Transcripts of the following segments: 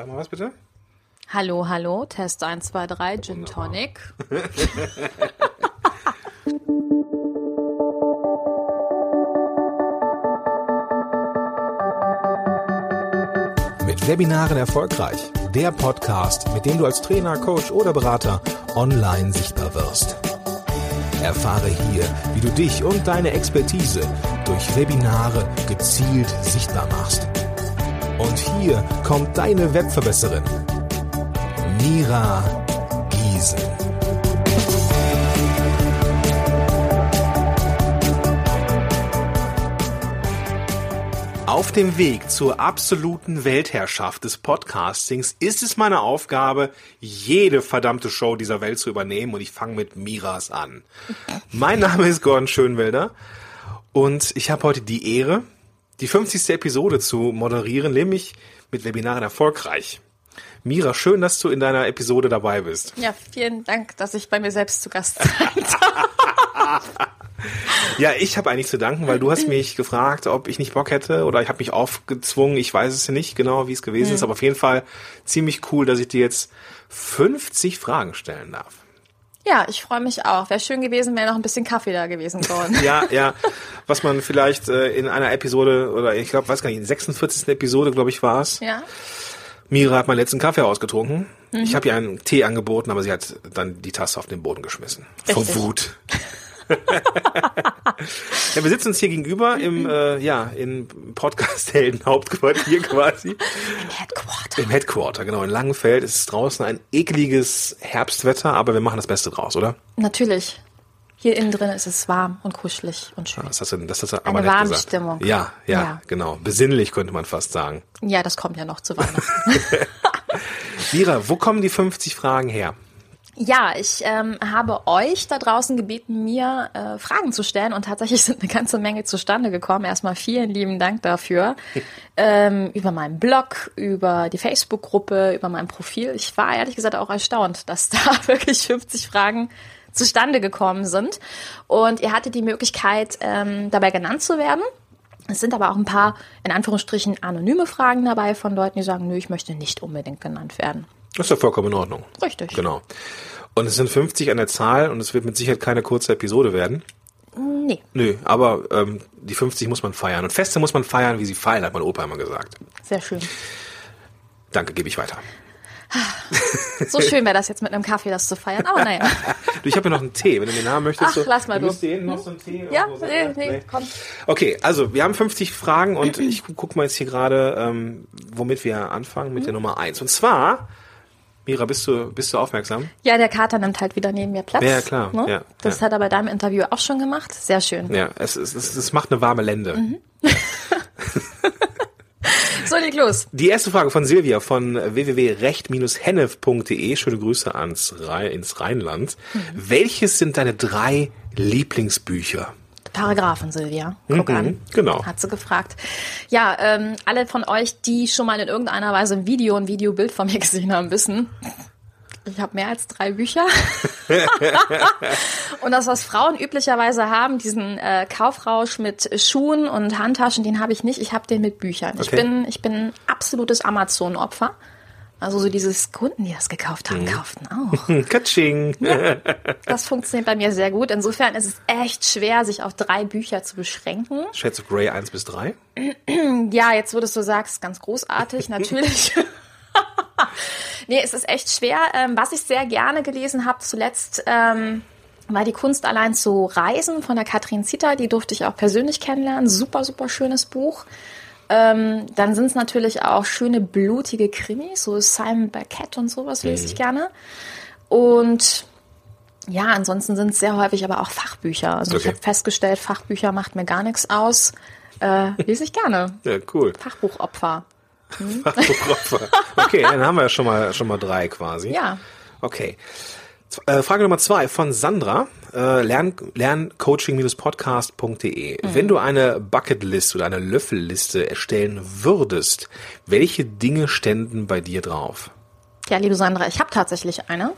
Sag mal was bitte. Hallo, hallo, Test 1, 2, 3, Gin Tonic. Mit Webinaren erfolgreich. Der Podcast, mit dem du als Trainer, Coach oder Berater online sichtbar wirst. Erfahre hier, wie du dich und deine Expertise durch Webinare gezielt sichtbar machst. Und hier kommt deine Webverbesserin, Mira Giesen. Auf dem Weg zur absoluten Weltherrschaft des Podcastings ist es meine Aufgabe, jede verdammte Show dieser Welt zu übernehmen und ich fange mit Miras an. Mein Name ist Gordon Schönwelder und ich habe heute die Ehre, die 50. Episode zu moderieren, nämlich mit Webinaren erfolgreich. Mira, schön, dass du in deiner Episode dabei bist. Ja, vielen Dank, dass ich bei mir selbst zu Gast sein darf. Ja, ich habe eigentlich zu danken, weil du hast mich gefragt, ob ich nicht Bock hätte oder ich habe mich aufgezwungen. Ich weiß es nicht genau, wie es gewesen ist, aber auf jeden Fall ziemlich cool, dass ich dir jetzt 50 Fragen stellen darf. Ja, ich freue mich auch. Wäre schön gewesen, wäre noch ein bisschen Kaffee da gewesen, Gordon. Ja, ja, was man vielleicht äh, in einer Episode oder ich glaube, weiß gar nicht, in der 46. Episode, glaube ich, war es. Ja, Mira hat meinen letzten Kaffee ausgetrunken. Ich habe ihr einen Tee angeboten, aber sie hat dann die Tasse auf den Boden geschmissen. Vor Richtig. Wut. Ja, wir sitzen uns hier gegenüber im, äh, ja, in Podcast-Helden Hauptquartier quasi. Headquarter. Im Headquarter, genau, in Langenfeld. Es ist draußen ein ekliges Herbstwetter, aber wir machen das Beste draus, oder? Natürlich. Hier innen drin ist es warm und kuschelig und schön. Das hast du, das hast du aber Eine warme gesagt. Stimmung. Ja, ja, Ja. genau. Besinnlich könnte man fast sagen. Ja, das kommt ja noch zu Weihnachten. Mira, wo kommen die 50 Fragen her? Ja, ich ähm, habe euch da draußen gebeten, mir äh, Fragen zu stellen und tatsächlich sind eine ganze Menge zustande gekommen. Erstmal vielen lieben Dank dafür. ähm, über meinen Blog, über die Facebook-Gruppe, über mein Profil. Ich war ehrlich gesagt auch erstaunt, dass da wirklich 50 Fragen zustande gekommen sind. Und ihr hattet die Möglichkeit, ähm, dabei genannt zu werden. Es sind aber auch ein paar, in Anführungsstrichen, anonyme Fragen dabei von Leuten, die sagen, nö, ich möchte nicht unbedingt genannt werden. Das ist ja vollkommen in Ordnung. Richtig. Genau. Und es sind 50 an der Zahl und es wird mit Sicherheit keine kurze Episode werden. Nee, Nö, aber ähm, die 50 muss man feiern. Und Feste muss man feiern, wie sie fallen, hat mein Opa immer gesagt. sehr schön. Danke, gebe ich weiter. So schön wäre das jetzt mit einem Kaffee, das zu feiern. Aber naja. Du, ich habe hier noch einen Tee, wenn du den haben möchtest. Ach, so, lass mal, du. müsst hier hinten noch so einen Tee Ja, irgendwo nee, sein. nee, komm. Okay, also wir haben 50 Fragen und ich gucke mal jetzt hier gerade, ähm, womit wir anfangen, mit der Nummer eins. Und zwar, Mira, bist du, bist du aufmerksam? Ja, der Kater nimmt halt wieder neben mir Platz. Ja, klar, Ne? ja, das ja. hat er bei deinem Interview auch schon gemacht. Sehr schön. Ja, es, es, es, es macht eine warme Lende. Mhm. So, leg los. Die erste Frage von Silvia von www.recht-hennef.de. Schöne Grüße ans Rhein, ins Rheinland. Mhm. Welches sind deine drei Lieblingsbücher? Paragraphen, Silvia. Guck Mhm, an. genau. Hat sie gefragt. Ja, ähm, alle von euch, die schon mal in irgendeiner Weise ein Video, ein Videobild von mir gesehen haben, wissen, ich habe mehr als drei Bücher. und das, was Frauen üblicherweise haben, diesen äh, Kaufrausch mit Schuhen und Handtaschen, den habe ich nicht. Ich habe den mit Büchern. Ich Okay. bin, ich bin ein absolutes Amazon-Opfer. Also so dieses Kunden, die das gekauft Mhm. haben, kauften auch. Katsching. Das funktioniert bei mir sehr gut. Insofern ist es echt schwer, sich auf drei Bücher zu beschränken. Shades of Grey 1 bis 3. Ja, jetzt würdest du sagst, ganz großartig, natürlich. nee, es ist echt schwer. Ähm, was ich sehr gerne gelesen habe zuletzt, ähm, war die Kunst allein zu reisen von der Katrin Zitter. Die durfte ich auch persönlich kennenlernen. Super, super schönes Buch. Ähm, dann sind es natürlich auch schöne, blutige Krimis, so Simon Beckett und sowas lese ich gerne. Und ja, ansonsten sind es sehr häufig aber auch Fachbücher. Also ich Okay. habe festgestellt, Fachbücher macht mir gar nichts aus. Äh, lese ich gerne. Ja, cool. Fachbuchopfer. Fachbuchopfer. Okay, dann haben wir ja schon mal, schon mal drei quasi. Ja. Okay. Äh, Frage Nummer zwei von Sandra. Äh, lern, lerncoaching-podcast.de. Wenn du eine Bucketlist oder eine Löffelliste erstellen würdest, welche Dinge ständen bei dir drauf? Ja, liebe Sandra, ich habe tatsächlich eine.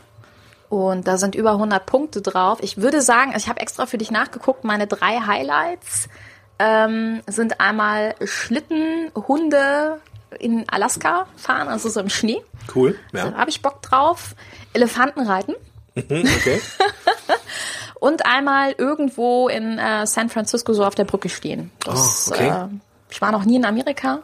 Und da sind über 100 Punkte drauf. Ich würde sagen, ich habe extra für dich nachgeguckt, meine drei Highlights ähm, sind einmal Schlitten, Hunde, in Alaska fahren, also so im Schnee. Cool. Da Ja. habe ich Bock drauf. Elefanten reiten. Mhm, okay. Und einmal irgendwo in äh, San Francisco so auf der Brücke stehen. Das, Oh, okay. äh, ich war noch nie in Amerika.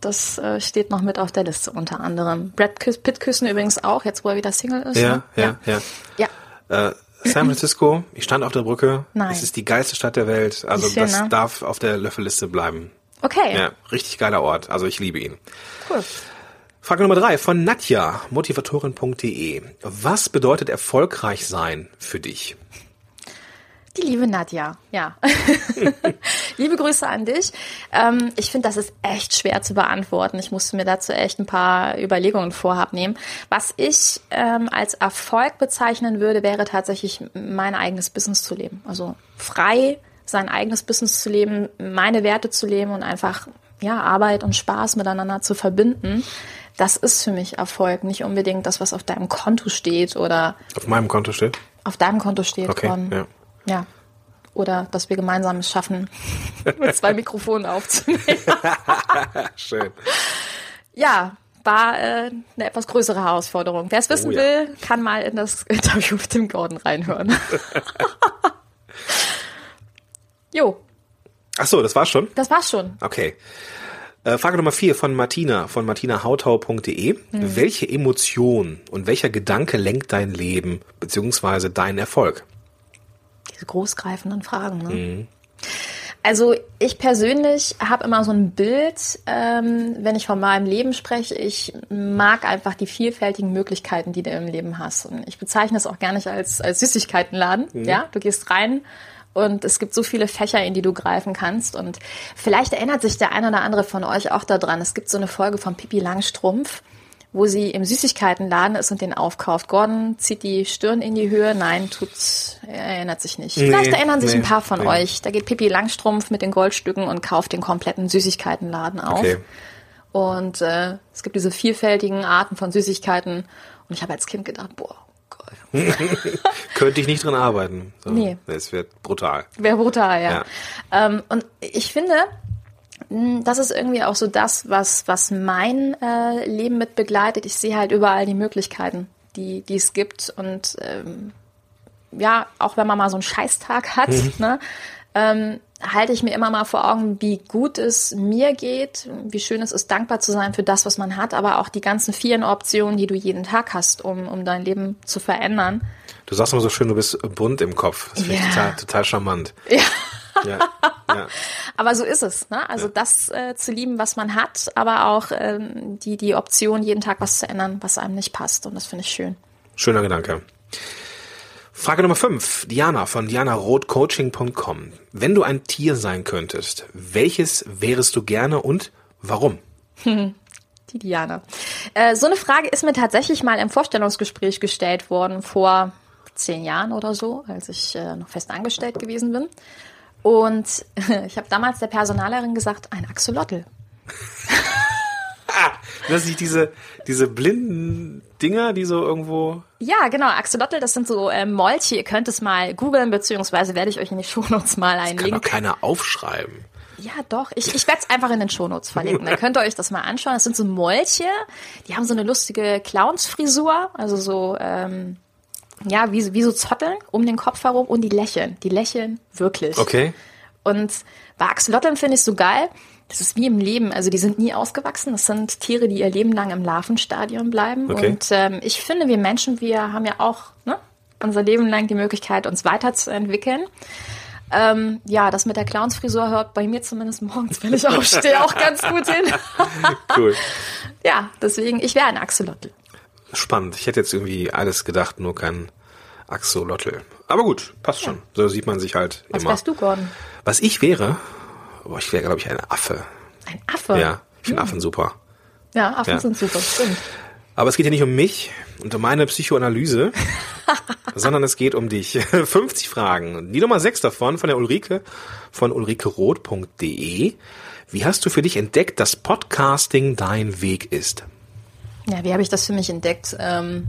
Das äh, steht noch mit auf der Liste unter anderem. Brad Pitt küssen übrigens auch, jetzt wo er wieder Single ist. Ja, ne? ja, ja. ja. Äh, San Francisco, ich stand auf der Brücke. Nein. Es ist die geilste Stadt der Welt. Also schön, das ne? darf auf der Löffelliste bleiben. Okay, Ja, richtig geiler Ort. Also ich liebe ihn. cool. Frage Nummer drei von Nadja, motivatorin.de. Was bedeutet erfolgreich sein für dich? Die liebe Nadja, ja. liebe Grüße an dich. Ähm, ich finde, das ist echt schwer zu beantworten. Ich musste mir dazu echt ein paar Überlegungen vorhab nehmen. Was ich ähm, als Erfolg bezeichnen würde, wäre tatsächlich mein eigenes Business zu leben. Also frei sein eigenes Business zu leben, meine Werte zu leben und einfach ja Arbeit und Spaß miteinander zu verbinden. Das ist für mich Erfolg, nicht unbedingt das, was auf deinem Konto steht oder Auf meinem Konto steht. auf deinem Konto steht. Okay, von, ja. ja. Oder dass wir gemeinsam es schaffen, mit zwei Mikrofonen aufzunehmen. Schön. Ja, war äh, eine etwas größere Herausforderung. Wer es wissen Oh ja. will, kann mal in das Interview mit dem Gordon reinhören. jo, Ach so, das war's schon? das war's schon. Okay. Äh, Frage Nummer vier von Martina, von martinahautau.de. Mhm. Welche Emotion und welcher Gedanke lenkt dein Leben beziehungsweise deinen Erfolg? Diese großgreifenden Fragen. Ne? Mhm. Also ich persönlich habe immer so ein Bild, ähm, wenn ich von meinem Leben spreche. Ich mag einfach die vielfältigen Möglichkeiten, die du im Leben hast. Und ich bezeichne es auch gar nicht als, als Süßigkeitenladen. Ja, du gehst rein und es gibt so viele Fächer, in die du greifen kannst. Und vielleicht erinnert sich der ein oder andere von euch auch daran. Es gibt so eine Folge von Pippi Langstrumpf, wo sie im Süßigkeitenladen ist und den aufkauft. Gordon zieht die Stirn in die Höhe. Nein, tut, er erinnert sich nicht. Vielleicht erinnern sich nee, ein paar von nee. euch. Da geht Pippi Langstrumpf mit den Goldstücken und kauft den kompletten Süßigkeitenladen auf. Okay. Und äh, es gibt diese vielfältigen Arten von Süßigkeiten. Und ich habe als Kind gedacht, boah. Könnte ich nicht drin arbeiten. So, Nee. Es wird brutal. Wäre brutal, ja. Ja. Ähm, und ich finde, mh, das ist irgendwie auch so das, was, was mein äh, Leben mit begleitet. Ich sehe halt überall die Möglichkeiten, die, die es gibt. Und ähm, ja, auch wenn man mal so einen Scheißtag hat, ne, ähm, halte ich mir immer mal vor Augen, wie gut es mir geht, wie schön es ist, dankbar zu sein für das, was man hat, aber auch die ganzen vielen Optionen, die du jeden Tag hast, um, um dein Leben zu verändern. Du sagst immer so schön, du bist bunt im Kopf. Das finde ich Ja. total, total charmant. Ja. Ja. ja. Aber so ist es. Ne? Also das äh, zu lieben, was man hat, aber auch ähm, die, die Option, jeden Tag was zu ändern, was einem nicht passt. Und das finde ich schön. Schöner Gedanke. Frage Nummer 5, Diana von dianarothcoaching.com. Wenn du ein Tier sein könntest, welches wärest du gerne und warum? Die Diana. Äh, so eine Frage ist mir tatsächlich mal im Vorstellungsgespräch gestellt worden vor zehn Jahren oder so, als ich äh, noch fest angestellt gewesen bin. Und ich habe damals der Personalerin gesagt, ein Axolotl. Das sind diese, diese blinden Dinger, die so irgendwo. Ja, genau, Axolotl, das sind so äh, Molche. Ihr könnt es mal googeln, beziehungsweise werde ich euch in die Shownotes mal einen Kann Link doch keiner aufschreiben. Ja, doch. Ich, ich werde es einfach in den Shownotes verlinken. Da könnt ihr euch das mal anschauen. Das sind so Molche, die haben so eine lustige Clownsfrisur, also so, ähm, ja, wie, wie so Zotteln um den Kopf herum und die lächeln. Die lächeln wirklich. Okay. Und bei Axolotln finde ich so geil. Das ist wie im Leben. Also die sind nie ausgewachsen. Das sind Tiere, die ihr Leben lang im Larvenstadium bleiben. Okay. Und ähm, ich finde, wir Menschen, wir haben ja auch ne, unser Leben lang die Möglichkeit, uns weiterzuentwickeln. Ähm, ja, das mit der Clownsfrisur hört bei mir zumindest morgens, wenn ich aufstehe, auch ganz gut hin. Cool. ja, deswegen, ich wäre ein Axolotl. Spannend. Ich hätte jetzt irgendwie alles gedacht, nur kein Axolotl. Aber gut, passt schon. So sieht man sich halt Was immer. wärst du, Gordon? Was ich wäre, boah, ich wäre, glaube ich, ein Affe. Ein Affe. Ja, ich finde Affen super. Ja, Affen Ja. sind super, stimmt. Aber es geht hier nicht um mich und um meine Psychoanalyse, sondern es geht um dich. 50 Fragen. Die Nummer 6 davon von der Ulrike von ulrikeroth.de. Wie hast du für dich entdeckt, dass Podcasting dein Weg ist? Ja, wie habe ich das für mich entdeckt? Ähm,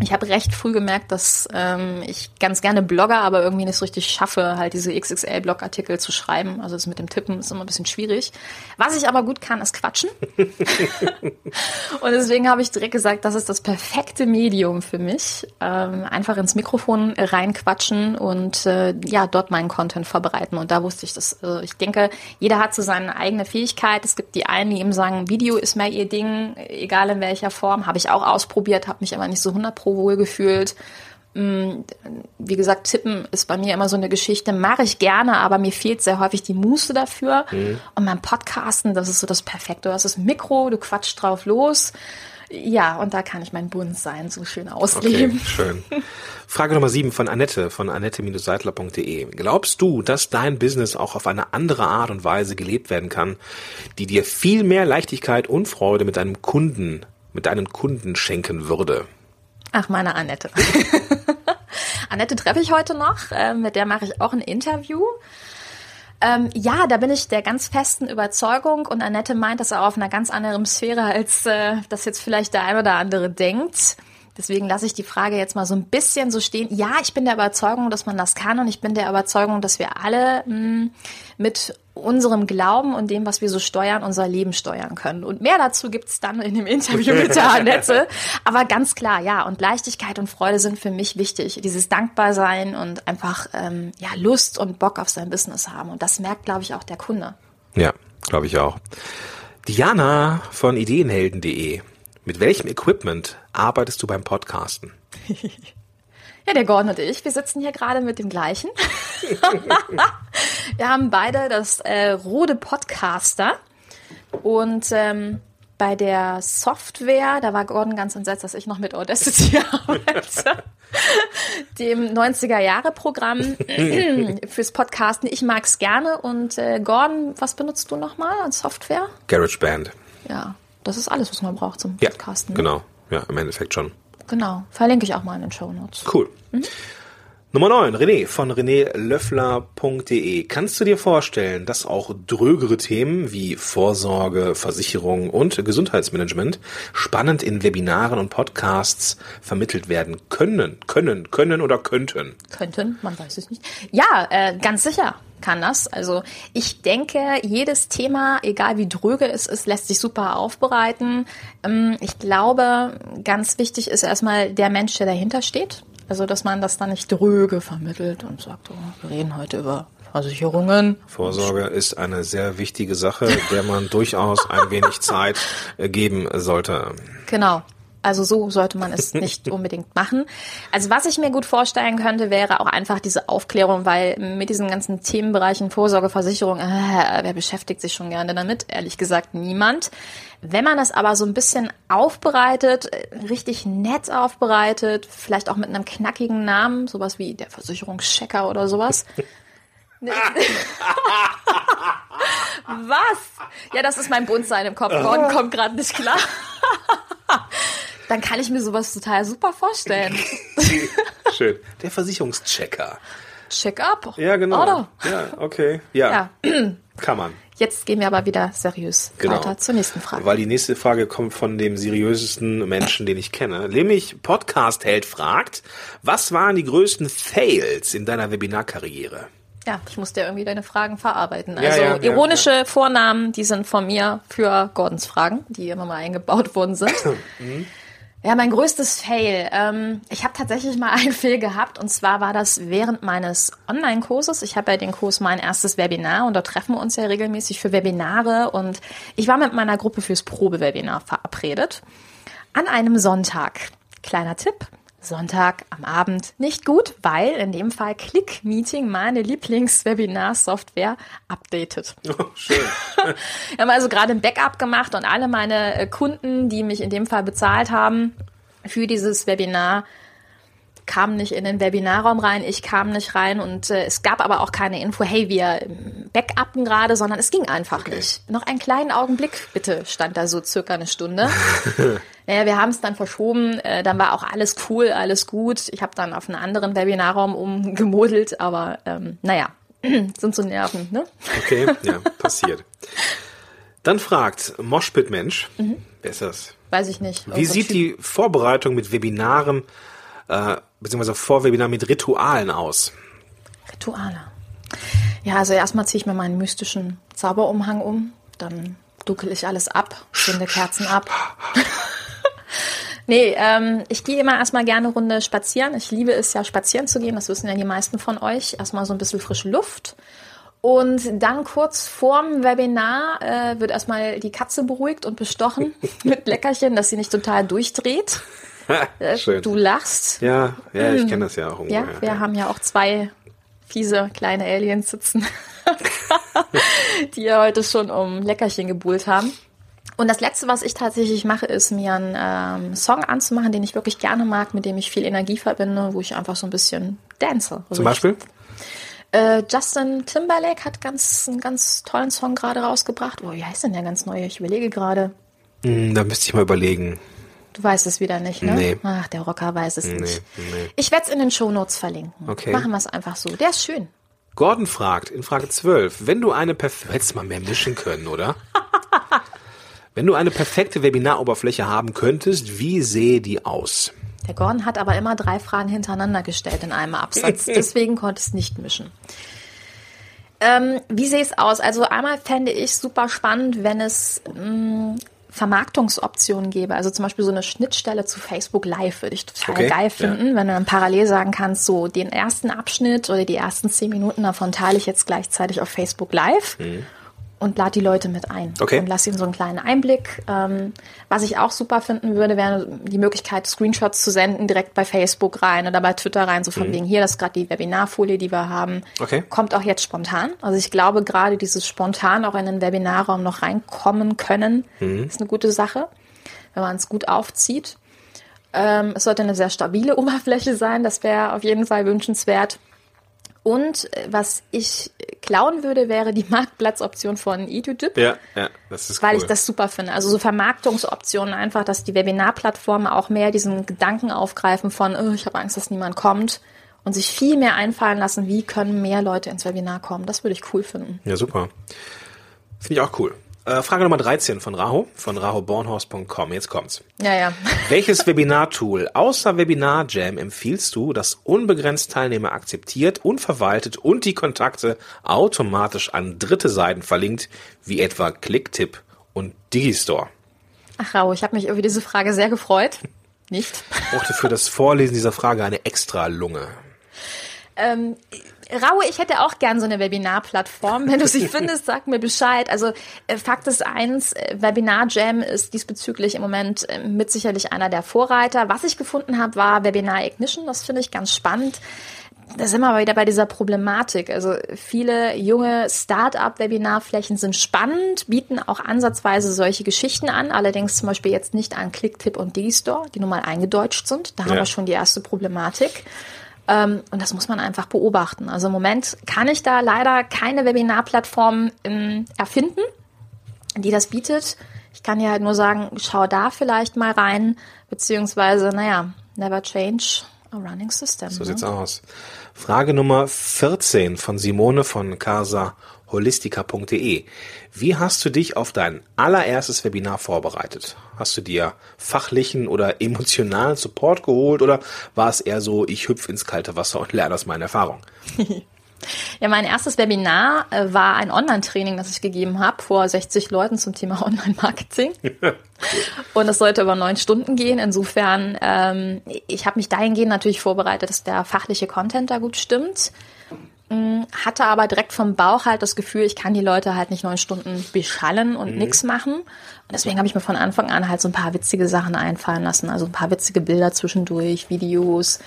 ich habe recht früh gemerkt, dass ähm, ich ganz gerne blogger, aber irgendwie nicht so richtig schaffe, halt diese XXL-Blogartikel zu schreiben. Also das mit dem Tippen ist immer ein bisschen schwierig. Was ich aber gut kann, ist quatschen. und deswegen habe ich direkt gesagt, das ist das perfekte Medium für mich. Ähm, einfach ins Mikrofon reinquatschen und äh, ja, dort meinen Content verbreiten. Und da wusste ich das. Äh, ich denke, jeder hat so seine eigene Fähigkeit. Es gibt die einen, die eben sagen, Video ist mehr ihr Ding, egal in welcher Form. Habe ich auch ausprobiert, habe mich aber nicht so 100 Pro wohl gefühlt. Mm, wie gesagt, Tippen ist bei mir immer so eine Geschichte, mache ich gerne, aber mir fehlt sehr häufig die Muße dafür. Mhm. Und beim Podcasten, das ist so das Perfekte. Du hast das Mikro, du quatscht drauf los. Ja, und da kann ich mein Bund sein, so schön ausleben. Okay, schön. Frage Nummer sieben von Annette, von annette-seidler.de. Glaubst du, dass dein Business auch auf eine andere Art und Weise gelebt werden kann, die dir viel mehr Leichtigkeit und Freude mit deinem Kunden, mit deinen Kunden schenken würde? Ach, meine Annette. Annette treffe ich heute noch. Ähm, mit der mache ich auch ein Interview. Ähm, ja, da bin ich der ganz festen Überzeugung und Annette meint das auch auf einer ganz anderen Sphäre, als äh, das jetzt vielleicht der ein oder andere denkt. Deswegen lasse ich die Frage jetzt mal so ein bisschen so stehen. Ja, ich bin der Überzeugung, dass man das kann und ich bin der Überzeugung, dass wir alle mh, hm, mit unserem Glauben und dem, was wir so steuern, unser Leben steuern können. Und mehr dazu gibt's dann in dem Interview mit der Annette. Aber ganz klar, ja, und Leichtigkeit und Freude sind für mich wichtig. Dieses Dankbarsein und einfach ähm, ja, Lust und Bock auf sein Business haben. Und das merkt, glaube ich, auch der Kunde. Ja, glaube ich auch. Diana von ideenhelden.de mit welchem Equipment arbeitest du beim Podcasten? Ja, der Gordon und ich, wir sitzen hier gerade mit dem gleichen. wir haben beide das äh, Rode Podcaster und ähm, bei der Software, da war Gordon ganz entsetzt, dass ich noch mit Audacity arbeite. dem 90er-Jahre-Programm fürs Podcasten. Ich mag es gerne. Und äh, Gordon, was benutzt du nochmal an Software? GarageBand. Ja, das ist alles, was man braucht zum ja, Podcasten. Ne? Genau, ja, im Endeffekt schon. Genau, verlinke ich auch mal in den Show Notes. Cool. Mhm. Nummer 9, René von renelöffler.de. Kannst du dir vorstellen, dass auch drögere Themen wie Vorsorge, Versicherung und Gesundheitsmanagement spannend in Webinaren und Podcasts vermittelt werden können? Können, können oder könnten? Könnten, man weiß es nicht. Ja, äh, ganz sicher kann das. Also ich denke, jedes Thema, egal wie dröge es ist, lässt sich super aufbereiten. Ähm, ich glaube, ganz wichtig ist erstmal der Mensch, der dahinter steht. Also, dass man das dann nicht dröge vermittelt und sagt, oh, wir reden heute über Versicherungen. Vorsorge ist eine sehr wichtige Sache, der man durchaus ein wenig Zeit geben sollte. Genau. Also so sollte man es nicht unbedingt machen. Also was ich mir gut vorstellen könnte, wäre auch einfach diese Aufklärung, weil mit diesen ganzen Themenbereichen Vorsorge, Versicherung, äh, wer beschäftigt sich schon gerne damit? Ehrlich gesagt niemand. Wenn man das aber so ein bisschen aufbereitet, richtig nett aufbereitet, vielleicht auch mit einem knackigen Namen, sowas wie der Versicherungschecker oder sowas. Was? Ja, das ist mein Bundsein im Kopf. Gordon kommt gerade nicht klar. Dann kann ich mir sowas total super vorstellen. Schön. Der Versicherungschecker. Check-up. Ja, genau. Oder? Ja, okay. Ja. ja. Kann man. Jetzt gehen wir aber wieder seriös genau. weiter zur nächsten Frage. Weil die nächste Frage kommt von dem seriösesten Menschen, den ich kenne. Nämlich Podcast-Held fragt, was waren die größten Fails in deiner Webinarkarriere? Ja, ich muss dir irgendwie deine Fragen verarbeiten. Also ja, ja, ironische ja, Vornamen, die sind von mir für Gordons Fragen, die immer mal eingebaut worden sind. mhm. Ja, mein größtes Fail. Ähm, ich habe tatsächlich mal einen Fail gehabt und zwar war das während meines Online-Kurses. Ich habe ja den Kurs mein erstes Webinar und da treffen wir uns ja regelmäßig für Webinare und ich war mit meiner Gruppe fürs Probewebinar verabredet. An einem Sonntag. Kleiner Tipp. Sonntag am Abend nicht gut, weil in dem Fall Click Meeting meine Lieblings-Webinar-Software updatet. Oh, schön. Wir haben also gerade ein Backup gemacht und alle meine äh, Kunden, die mich in dem Fall bezahlt haben für dieses Webinar, kam nicht in den Webinarraum rein, ich kam nicht rein und äh, es gab aber auch keine Info, hey, wir backuppen gerade, sondern es ging einfach okay. nicht. Noch einen kleinen Augenblick, bitte, stand da so circa eine Stunde. naja, wir haben es dann verschoben, äh, dann war auch alles cool, alles gut. Ich habe dann auf einen anderen Webinarraum umgemodelt, aber ähm, naja, sind so Nerven, ne? Okay, ja, passiert. Dann fragt Moshpit Mensch, mhm. wer ist das? weiß ich nicht. Wie sieht Typ. die Vorbereitung mit Webinaren, äh, beziehungsweise Vorwebinar mit Ritualen aus? Rituale. Ja, also erstmal ziehe ich mir meinen mystischen Zauberumhang um, dann duckel ich alles ab, zünde Kerzen ab. nee, ähm, ich gehe immer erstmal gerne eine Runde spazieren. Ich liebe es ja, spazieren zu gehen. Das wissen ja die meisten von euch. Erstmal so ein bisschen frische Luft. Und dann kurz vorm Webinar äh, wird erstmal die Katze beruhigt und bestochen mit Leckerchen, dass sie nicht total durchdreht. Schön. Du lachst. Ja, ja, ich kenne das ja auch. Mhm. Ja, ungefähr, wir haben ja auch zwei fiese kleine Aliens sitzen, die ja heute schon um Leckerchen gebuhlt haben. Und das Letzte, was ich tatsächlich mache, ist mir einen ähm, Song anzumachen, den ich wirklich gerne mag, mit dem ich viel Energie verbinde, wo ich einfach so ein bisschen dance. Zum Beispiel? Äh, Justin Timberlake hat ganz, einen ganz tollen Song gerade rausgebracht. Oh, wie heißt denn der ganz neue? Ich überlege gerade. Hm, da müsste ich mal überlegen. Du weißt es wieder nicht, ne? Nee. Ach, der Rocker weiß es Nee, nicht. nee. Ich werde es in den Shownotes verlinken. Okay. Machen wir es einfach so. Der ist schön. Gordon fragt in Frage 12, wenn du eine perfekte, hättest du mal mehr mischen können, oder? wenn du eine perfekte Webinaroberfläche haben könntest, wie sähe die aus? Der Gordon hat aber immer drei Fragen hintereinander gestellt in einem Absatz. Deswegen konnte es nicht mischen. Ähm, wie sehe es aus? Also einmal fände ich super spannend, wenn es mh, Vermarktungsoptionen gäbe. Also zum Beispiel so eine Schnittstelle zu Facebook Live würde ich total Okay, geil ja. finden, wenn du dann parallel sagen kannst, so den ersten Abschnitt oder die ersten zehn Minuten davon teile ich jetzt gleichzeitig auf Facebook Live. Und lad die Leute mit ein Mhm. Okay. und lass ihnen so einen kleinen Einblick. Ähm, was ich auch super finden würde, wäre die Möglichkeit, Screenshots zu senden, direkt bei Facebook rein oder bei Twitter rein, so von wegen hier, das ist gerade die Webinarfolie, die wir haben. Mhm. Okay. Kommt auch jetzt spontan. Also ich glaube, gerade dieses spontan auch in den Webinarraum noch reinkommen können, Mhm. ist eine gute Sache, wenn man es gut aufzieht. Ähm, es sollte eine sehr stabile Oberfläche sein, das wäre auf jeden Fall wünschenswert. Und äh, was ich klauen würde, wäre die Marktplatzoption von EduDip Ja, ja, das ist weil cool. ich das super finde. Also so Vermarktungsoptionen einfach, dass die Webinarplattformen auch mehr diesen Gedanken aufgreifen von, oh, ich habe Angst, dass niemand kommt und sich viel mehr einfallen lassen, wie können mehr Leute ins Webinar kommen. Das würde ich cool finden. Ja, super. Finde ich auch cool. Äh, Frage Nummer 13 von Raho, von rahobornhaus.com. Jetzt kommt's. Ja, ja. Welches Webinar-Tool außer Webinar Jam empfiehlst du, das unbegrenzt Teilnehmer akzeptiert und verwaltet und die Kontakte automatisch an dritte Seiten verlinkt, wie etwa Clicktip und Digistore? Ach, Rau, ich habe mich über diese Frage sehr gefreut. Nicht? Brauchte für das Vorlesen dieser Frage eine extra Lunge. Ähm, Raue, ich hätte auch gern so eine Webinarplattform. Wenn du sie findest, sag mir Bescheid. Also äh, Fakt ist eins, äh, Webinar Jam ist diesbezüglich im Moment äh, mit sicherlich einer der Vorreiter. Was ich gefunden habe, war Webinar Ignition. Das finde ich ganz spannend. Da sind wir aber wieder bei dieser Problematik. Also viele junge Start-up-Webinarflächen sind spannend, bieten auch ansatzweise solche Geschichten an, allerdings zum Beispiel jetzt nicht an Clicktip und Digistore, die nun mal eingedeutscht sind. Da haben Ja. wir schon die erste Problematik. Ähm, und das muss man einfach beobachten. Also im Moment kann ich da leider keine Webinarplattform ähm, erfinden, die das bietet. Ich kann dir halt nur sagen, schau da vielleicht mal rein, beziehungsweise, naja, never change a running system. So ne? sieht's aus. Frage Nummer 14 von Simone von casaholistica.de. Wie hast du dich auf dein allererstes Webinar vorbereitet? Hast du dir fachlichen oder emotionalen Support geholt oder war es eher so, ich hüpf ins kalte Wasser und lerne aus meiner Erfahrung? Ja, mein erstes Webinar äh, war ein Online-Training, das ich gegeben habe vor 60 Leuten zum Thema Online-Marketing. Und es sollte über neun Stunden gehen. Insofern, ähm, ich habe mich dahingehend natürlich vorbereitet, dass der fachliche Content da gut stimmt. Mm, Hatte aber direkt vom Bauch halt das Gefühl, ich kann die Leute halt nicht neun Stunden beschallen und nix machen. Und deswegen habe ich mir von Anfang an halt so ein paar witzige Sachen einfallen lassen. Also ein paar witzige Bilder zwischendurch, Videos.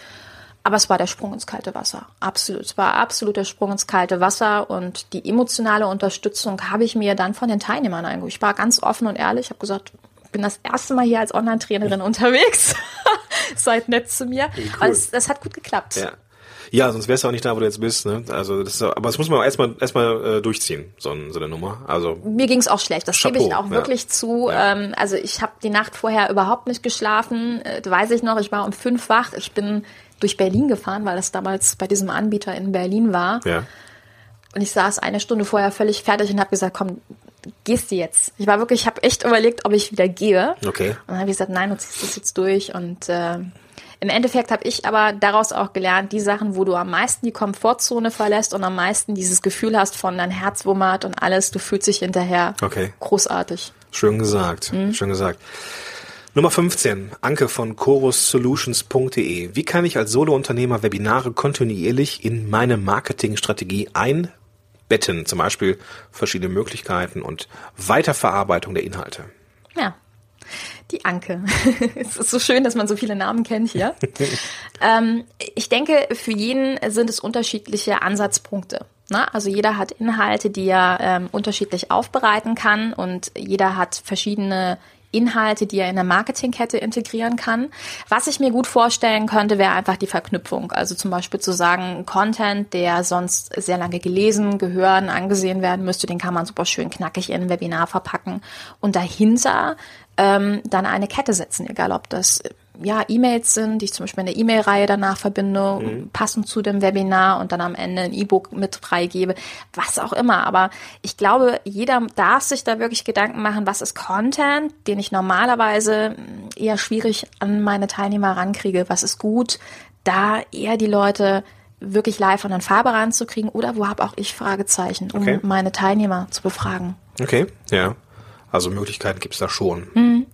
Aber es war der Sprung ins kalte Wasser. Absolut. Es war absolut der Sprung ins kalte Wasser und die emotionale Unterstützung habe ich mir dann von den Teilnehmern eingeholt. Ich war ganz offen und ehrlich. Ich habe gesagt, ich bin das erste Mal hier als Online-Trainerin unterwegs. Seid nett zu mir. Aber es, das hat gut geklappt. Ja. Ja, sonst wärst du auch nicht da, wo du jetzt bist. Ne? Also das ist, aber das muss man erstmal erstmal äh, durchziehen, so, so eine Nummer. Also Mir ging es auch schlecht, das gebe ich auch ja. wirklich zu. Ja. Ähm, also ich habe die Nacht vorher überhaupt nicht geschlafen. Äh, weiß ich noch, ich war um fünf wach. Ich bin durch Berlin gefahren, weil das damals bei diesem Anbieter in Berlin war. ja, Und ich saß eine Stunde vorher völlig fertig und habe gesagt, komm, gehst du jetzt? Ich war wirklich, ich habe echt überlegt, ob ich wieder gehe. Okay. Und dann habe ich gesagt, nein, du ziehst das jetzt durch. Und äh, im Endeffekt habe ich aber daraus auch gelernt, die Sachen, wo du am meisten die Komfortzone verlässt und am meisten dieses Gefühl hast von dein Herz wummert und alles, du fühlst dich hinterher Okay. großartig. Schön gesagt. Mhm. Schön gesagt. Nummer 15. Anke von chorussolutions.de. Wie kann ich als Solounternehmer Webinare kontinuierlich in meine Marketingstrategie einbetten? Zum Beispiel verschiedene Möglichkeiten und Weiterverarbeitung der Inhalte. Ja. Die Anke. es ist so schön, dass man so viele Namen kennt hier. ähm, ich denke, für jeden sind es unterschiedliche Ansatzpunkte. Ne? Also jeder hat Inhalte, die er ähm, unterschiedlich aufbereiten kann und jeder hat verschiedene Inhalte, die er in der Marketingkette integrieren kann. Was ich mir gut vorstellen könnte, wäre einfach die Verknüpfung. Also zum Beispiel zu sagen, Content, der sonst sehr lange gelesen, gehören, angesehen werden müsste, den kann man super schön knackig in ein Webinar verpacken und dahinter ähm, dann eine Kette setzen, egal ob das ja E-Mails sind, die ich zum Beispiel in der E-Mail-Reihe danach verbinde, passend zu dem Webinar und dann am Ende ein E-Book mit freigebe, was auch immer. Aber ich glaube, jeder darf sich da wirklich Gedanken machen, was ist Content, den ich normalerweise mh, eher schwierig an meine Teilnehmer rankriege, was ist gut, da eher die Leute wirklich live an den Farbe ranzukriegen oder wo habe auch ich Fragezeichen, um Okay. meine Teilnehmer zu befragen. Okay, ja. Also Möglichkeiten gibt's da schon. Mhm.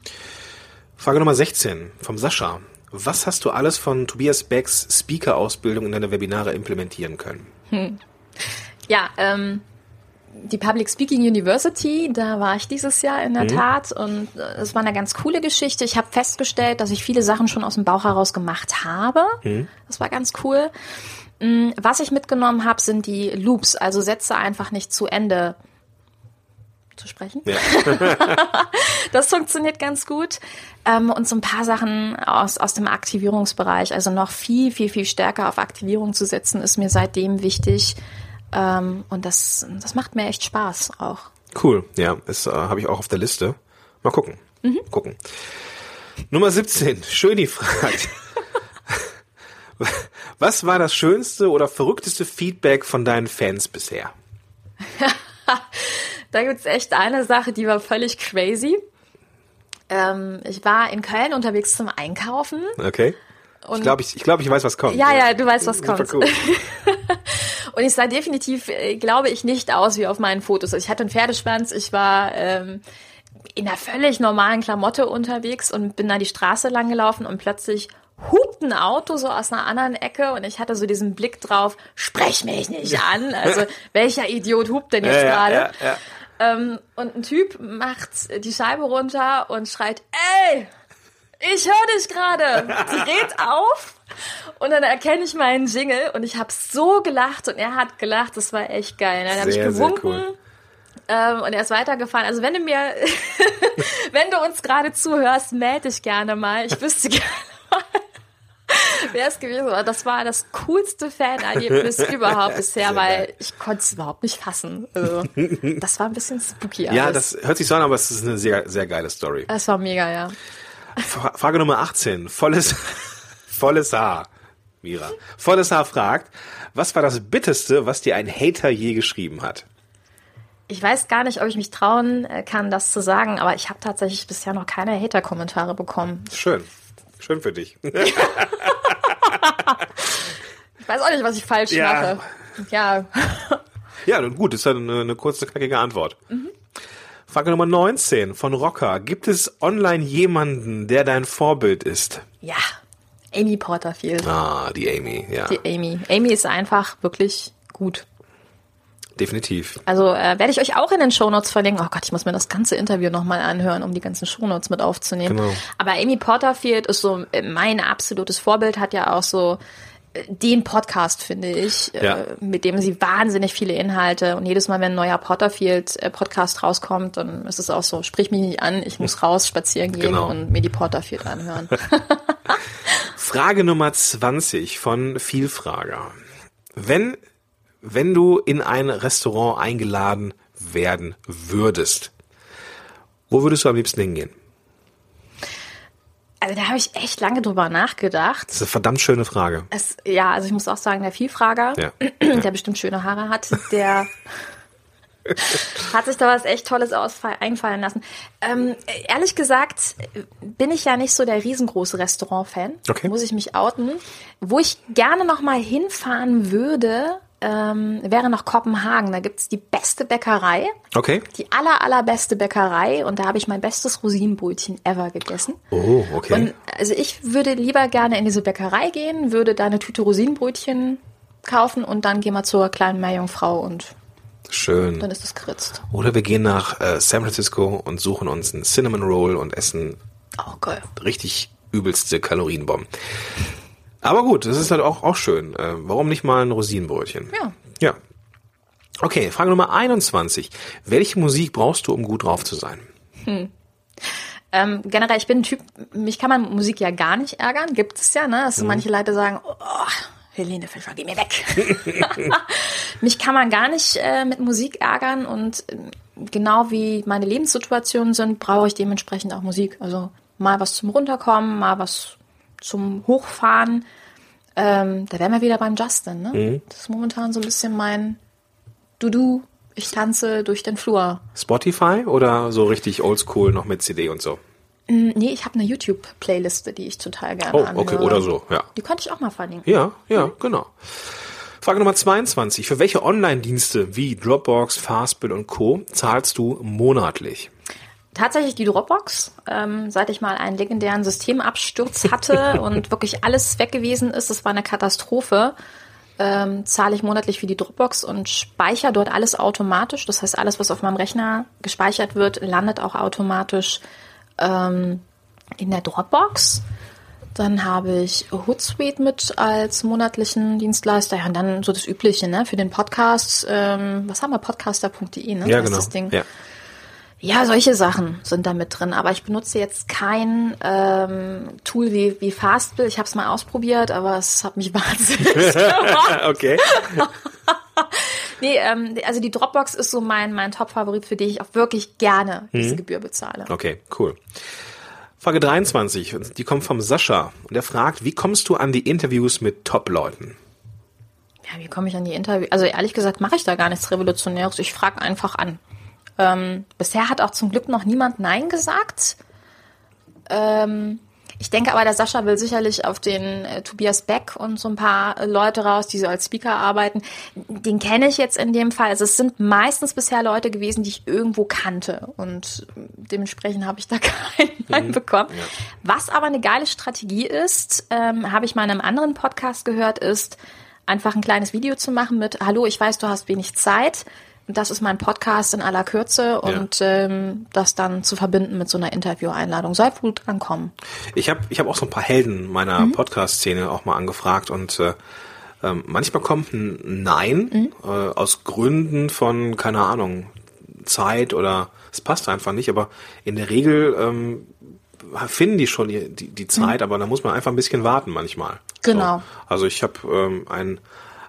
Frage Nummer 16 vom Sascha. Was hast du alles von Tobias Becks Speaker-Ausbildung in deine Webinare implementieren können? Ja, ähm, die Public Speaking University, da war ich dieses Jahr in der Tat und äh, es war eine ganz coole Geschichte. Ich habe festgestellt, dass ich viele Sachen schon aus dem Bauch heraus gemacht habe. Das war ganz cool. Mm, Was ich mitgenommen habe, sind die Loops, also Sätze einfach nicht zu Ende zu sprechen. Ja. Das funktioniert ganz gut. Ähm, und so ein paar Sachen aus, aus dem Aktivierungsbereich, also noch viel, viel, viel stärker auf Aktivierung zu setzen, ist mir seitdem wichtig. Ähm, und das, das macht mir echt Spaß auch. Cool, ja, das äh, habe ich auch auf der Liste. Mal gucken. Gucken. Nummer 17. Schöni fragt. Was war das schönste oder verrückteste Feedback von deinen Fans bisher? Da gibt's echt eine Sache, die war völlig crazy. Ähm, ich war in Köln unterwegs zum Einkaufen. Okay. ich glaube, ich, ich, glaub, ich weiß, was kommt. Ja, ja, du weißt, was Super kommt. Cool. Und ich sah definitiv, äh, glaube ich, nicht aus wie auf meinen Fotos. Also ich hatte einen Pferdeschwanz, ich war ähm, in einer völlig normalen Klamotte unterwegs und bin da die Straße lang gelaufen und plötzlich hupt ein Auto so aus einer anderen Ecke und ich hatte so diesen Blick drauf, sprech mich nicht an. Also welcher Idiot hupt denn jetzt ja, gerade? ja, ja. Ähm, und ein Typ macht die Scheibe runter und schreit, ey, ich höre dich gerade, dreht auf. Und dann erkenne ich meinen Jingle und ich habe so gelacht und er hat gelacht, das war echt geil. Dann habe ich gewunken cool. ähm, und er ist weitergefahren. Also wenn du mir, wenn du uns gerade zuhörst, melde dich gerne mal. Ich wüsste gerne mal, wer es gewesen war. Das war das coolste Fan-Erlebnis überhaupt bisher, weil ich konnte es überhaupt nicht fassen. Also, das war ein bisschen spooky. Ja, alles. das hört sich so an, aber es ist eine sehr, sehr geile Story. das war mega, ja. Fra- Frage Nummer 18. Volles, volles Haar. Mira. Volles Haar fragt, was war das Bitteste, was dir ein Hater je geschrieben hat? Ich weiß gar nicht, ob ich mich trauen äh, kann, das zu sagen, aber ich habe tatsächlich bisher noch keine Hater-Kommentare bekommen. Schön. Schön für dich. Ich weiß auch nicht, was ich falsch Ja. mache. Ja. Ja, gut, ist ja eine, eine kurze, knackige Antwort. Frage Nummer 19 von Rocker. Gibt es online jemanden, der dein Vorbild ist? Ja. Amy Porterfield. Ah, die Amy, ja. Die Amy. Amy ist einfach wirklich gut. Definitiv. Also äh, werde ich euch auch in den Shownotes verlinken. Oh Gott, ich muss mir das ganze Interview nochmal anhören, um die ganzen Shownotes mit aufzunehmen. Genau. Aber Amy Porterfield ist so äh, mein absolutes Vorbild, hat ja auch so äh, den Podcast, finde ich, Ja. äh, mit dem sie wahnsinnig viele Inhalte und jedes Mal, wenn ein neuer Porterfield-Podcast rauskommt, dann ist es auch so, sprich mich nicht an, ich muss raus spazieren gehen Genau. und mir die Porterfield anhören. Frage Nummer 20 von Vielfrager. Wenn, wenn du in ein Restaurant eingeladen werden würdest, wo würdest du am liebsten hingehen? Also da habe ich echt lange drüber nachgedacht. Das ist eine verdammt schöne Frage. Es, ja, also ich muss auch sagen, der Vielfrager, Ja. der bestimmt schöne Haare hat, der Hat sich da was echt Tolles einfallen lassen. Ähm, ehrlich gesagt bin ich ja nicht so der riesengroße Restaurant-Fan. Okay. Muss ich mich outen. Wo ich gerne noch mal hinfahren würde, ähm, wäre noch Kopenhagen. Da gibt's die beste Bäckerei. Okay. Die aller, allerbeste Bäckerei. Und da habe ich mein bestes Rosinenbrötchen ever gegessen. Oh, okay. Und also ich würde lieber gerne in diese Bäckerei gehen, würde da eine Tüte Rosinenbrötchen kaufen und dann gehen wir zur kleinen Meerjungfrau und Schön. dann ist es geritzt. Oder wir gehen nach äh, San Francisco und suchen uns einen Cinnamon Roll und essen Oh, geil. richtig übelste Kalorienbomben. Aber gut, das ist halt auch, auch schön. Äh, warum nicht mal ein Rosinenbrötchen? Ja. Ja. Okay, Frage Nummer 21. Welche Musik brauchst du, um gut drauf zu sein? Ähm, generell, ich bin ein Typ, mich kann man mit Musik ja gar nicht ärgern, gibt es ja, ne? Dass so manche Leute sagen, oh, Helene Fischer, geh mir weg. mich kann man gar nicht äh, mit Musik ärgern und äh, genau wie meine Lebenssituationen sind, brauche ich dementsprechend auch Musik. Also mal was zum Runterkommen, mal was zum Hochfahren. Ähm, da wären wir wieder beim Justin, ne? Das ist momentan so ein bisschen mein Du-Du. Ich tanze durch den Flur. Spotify oder so richtig oldschool noch mit CD und so? Nee, ich habe eine YouTube-Playliste, die ich total gerne Oh, anhöre. okay, oder so, ja. Die könnte ich auch mal verlinken. Ja, ja, genau. Frage Nummer 22. Für welche Online-Dienste wie Dropbox, Fastbill und Co. zahlst du monatlich? Tatsächlich die Dropbox, ähm, seit ich mal einen legendären Systemabsturz hatte und wirklich alles weg gewesen ist, das war eine Katastrophe, ähm, zahle ich monatlich für die Dropbox und speichere dort alles automatisch. Das heißt, alles, was auf meinem Rechner gespeichert wird, landet auch automatisch ähm, in der Dropbox. Dann habe ich Hootsuite mit als monatlichen Dienstleister. Ja, und dann so das Übliche, ne? Für den Podcast, ähm, was haben wir? Podcaster.de, ne? Ja, genau. Das Ding. Ja. Ja, solche Sachen sind da mit drin. Aber ich benutze jetzt kein ähm, Tool wie, wie Fastbill. Ich habe es mal ausprobiert, aber es hat mich wahnsinnig gemacht. okay. Nee, ähm, also die Dropbox ist so mein, mein Top-Favorit, für die ich auch wirklich gerne diese Gebühr bezahle. Okay, cool. Frage 23. Die kommt vom Sascha. Und er fragt, wie kommst du an die Interviews mit Top-Leuten? Ja, wie komme ich an die Interview? Also ehrlich gesagt mache ich da gar nichts Revolutionäres. Ich frage einfach an. Ähm, bisher hat auch zum Glück noch niemand Nein gesagt. Ähm, ich denke aber, der Sascha will sicherlich auf den äh, Tobias Beck und so ein paar äh, Leute raus, die so als Speaker arbeiten. Den kenne ich jetzt in dem Fall. Also es sind meistens bisher Leute gewesen, die ich irgendwo kannte. Und dementsprechend habe ich da keinen Nein bekommen. Was aber eine geile Strategie ist, ähm, habe ich mal in einem anderen Podcast gehört, ist einfach ein kleines Video zu machen mit Hallo, ich weiß, du hast wenig Zeit. Das ist mein Podcast in aller Kürze und ähm, das dann zu verbinden mit so einer Interview-Einladung. Soll gut ankommen. Ich habe ich hab auch so ein paar Helden meiner Podcast-Szene auch mal angefragt und äh, ähm, manchmal kommt ein Nein äh, aus Gründen von, keine Ahnung, Zeit oder es passt einfach nicht, aber in der Regel ähm, finden die schon die, die, die Zeit, aber da muss man einfach ein bisschen warten manchmal. Genau. So. Also ich habe ähm, ein,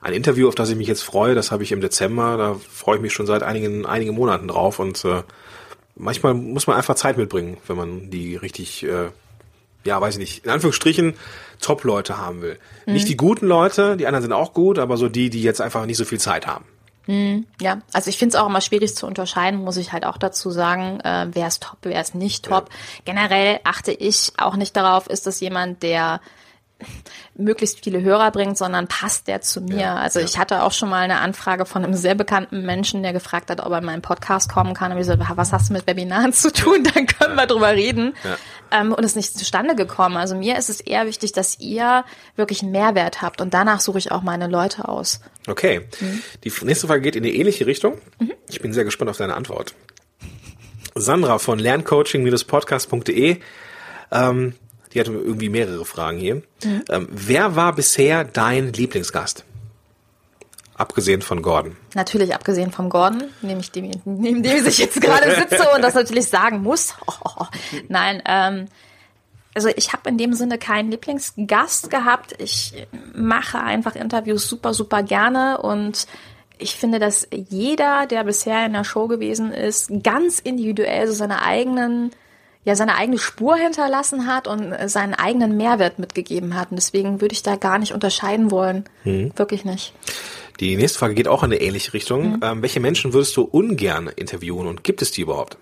ein Interview, auf das ich mich jetzt freue, das habe ich im Dezember, da freue ich mich schon seit einigen, einigen Monaten drauf und äh, manchmal muss man einfach Zeit mitbringen, wenn man die richtig, äh, ja, weiß ich nicht, in Anführungsstrichen Top-Leute haben will. Nicht die guten Leute, die anderen sind auch gut, aber so die, die jetzt einfach nicht so viel Zeit haben. Ja, also ich finde es auch immer schwierig zu unterscheiden, muss ich halt auch dazu sagen, äh, wer ist top, wer ist nicht top. Generell achte ich auch nicht darauf, ist das jemand, der möglichst viele Hörer bringt, sondern passt der zu mir. Ja, also ja. ich hatte auch schon mal eine Anfrage von einem sehr bekannten Menschen, der gefragt hat, ob er in meinen Podcast kommen kann. Und ich so, was hast du mit Webinaren zu tun? Dann können wir drüber reden. Ähm, und es ist nicht zustande gekommen. Also mir ist es eher wichtig, dass ihr wirklich einen Mehrwert habt. Und danach suche ich auch meine Leute aus. Okay. Die nächste Frage geht in die ähnliche Richtung. Ich bin sehr gespannt auf deine Antwort. Sandra von lerncoaching-podcast.de, ähm, die hatte irgendwie mehrere Fragen hier. Ähm, wer war bisher dein Lieblingsgast? Abgesehen von Gordon. Natürlich abgesehen vom Gordon, neben, ich dem, neben dem ich jetzt gerade sitze und das natürlich sagen muss. Nein, ähm, also ich habe in dem Sinne keinen Lieblingsgast gehabt. Ich mache einfach Interviews super, super gerne und ich finde, dass jeder, der bisher in der Show gewesen ist, ganz individuell so seine eigenen, ja, seine eigene Spur hinterlassen hat und seinen eigenen Mehrwert mitgegeben hat. Und deswegen würde ich da gar nicht unterscheiden wollen. Wirklich nicht. Die nächste Frage geht auch in eine ähnliche Richtung. Mhm. Ähm, welche Menschen würdest du ungern interviewen und gibt es die überhaupt?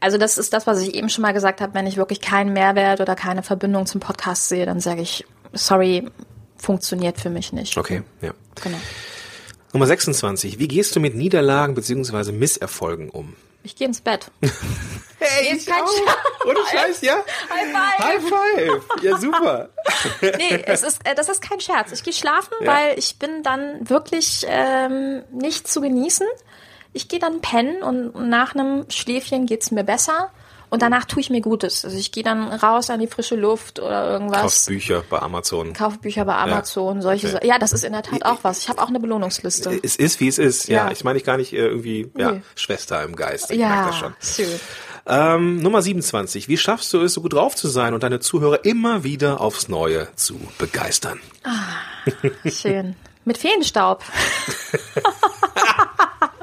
Also das ist das, was ich eben schon mal gesagt habe. Wenn ich wirklich keinen Mehrwert oder keine Verbindung zum Podcast sehe, dann sage ich, sorry, funktioniert für mich nicht. Okay, ja. Genau. Nummer 26. Wie gehst du mit Niederlagen beziehungsweise Misserfolgen um? Ich gehe ins Bett. Hey, ich auch. Ohne Scheiß, ja? High five. High five. Ja, super. Nee, es ist, äh, das ist kein Scherz. Ich gehe schlafen, Ja. weil ich bin dann wirklich ähm, nicht zu genießen. Ich gehe dann pennen und nach einem Schläfchen geht's mir besser. Und danach tue ich mir Gutes. Also ich gehe dann raus an die frische Luft oder irgendwas. Kaufst Bücher bei Amazon. Kaufe Bücher bei Amazon, solche Okay. Ja, das ist in der Tat auch was. Ich habe auch eine Belohnungsliste. Es ist, wie es ist. Ja, Ja. ich meine ich gar nicht irgendwie ja, Nee. Schwester im Geist. Ich merke Ja, das schon. schön. Ähm, Nummer 27. Wie schaffst du es, so gut drauf zu sein und deine Zuhörer immer wieder aufs Neue zu begeistern? Schön. Mit Feenstaub.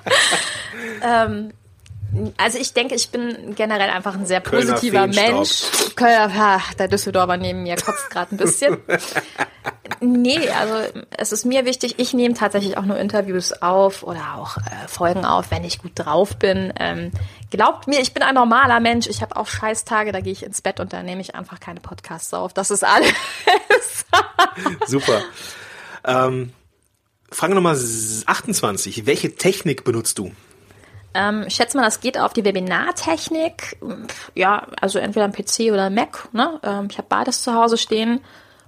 ähm, also ich denke, ich bin generell einfach ein sehr positiver. Mensch. Kölner, ah, der Düsseldorfer neben mir kotzt gerade ein bisschen. Nee, also es ist mir wichtig, ich nehme tatsächlich auch nur Interviews auf oder auch äh, Folgen auf, wenn ich gut drauf bin. Ähm, glaubt mir, ich bin ein normaler Mensch. Ich habe auch Scheißtage, da gehe ich ins Bett und da nehme ich einfach keine Podcasts auf. Das ist alles. Super. ähm, Frage Nummer 28. Welche Technik benutzt du? Ähm, ich schätze mal, das geht auf die Webinartechnik. Ja, also entweder ein PC oder ein Mac. Ne? Ähm, ich habe beides zu Hause stehen.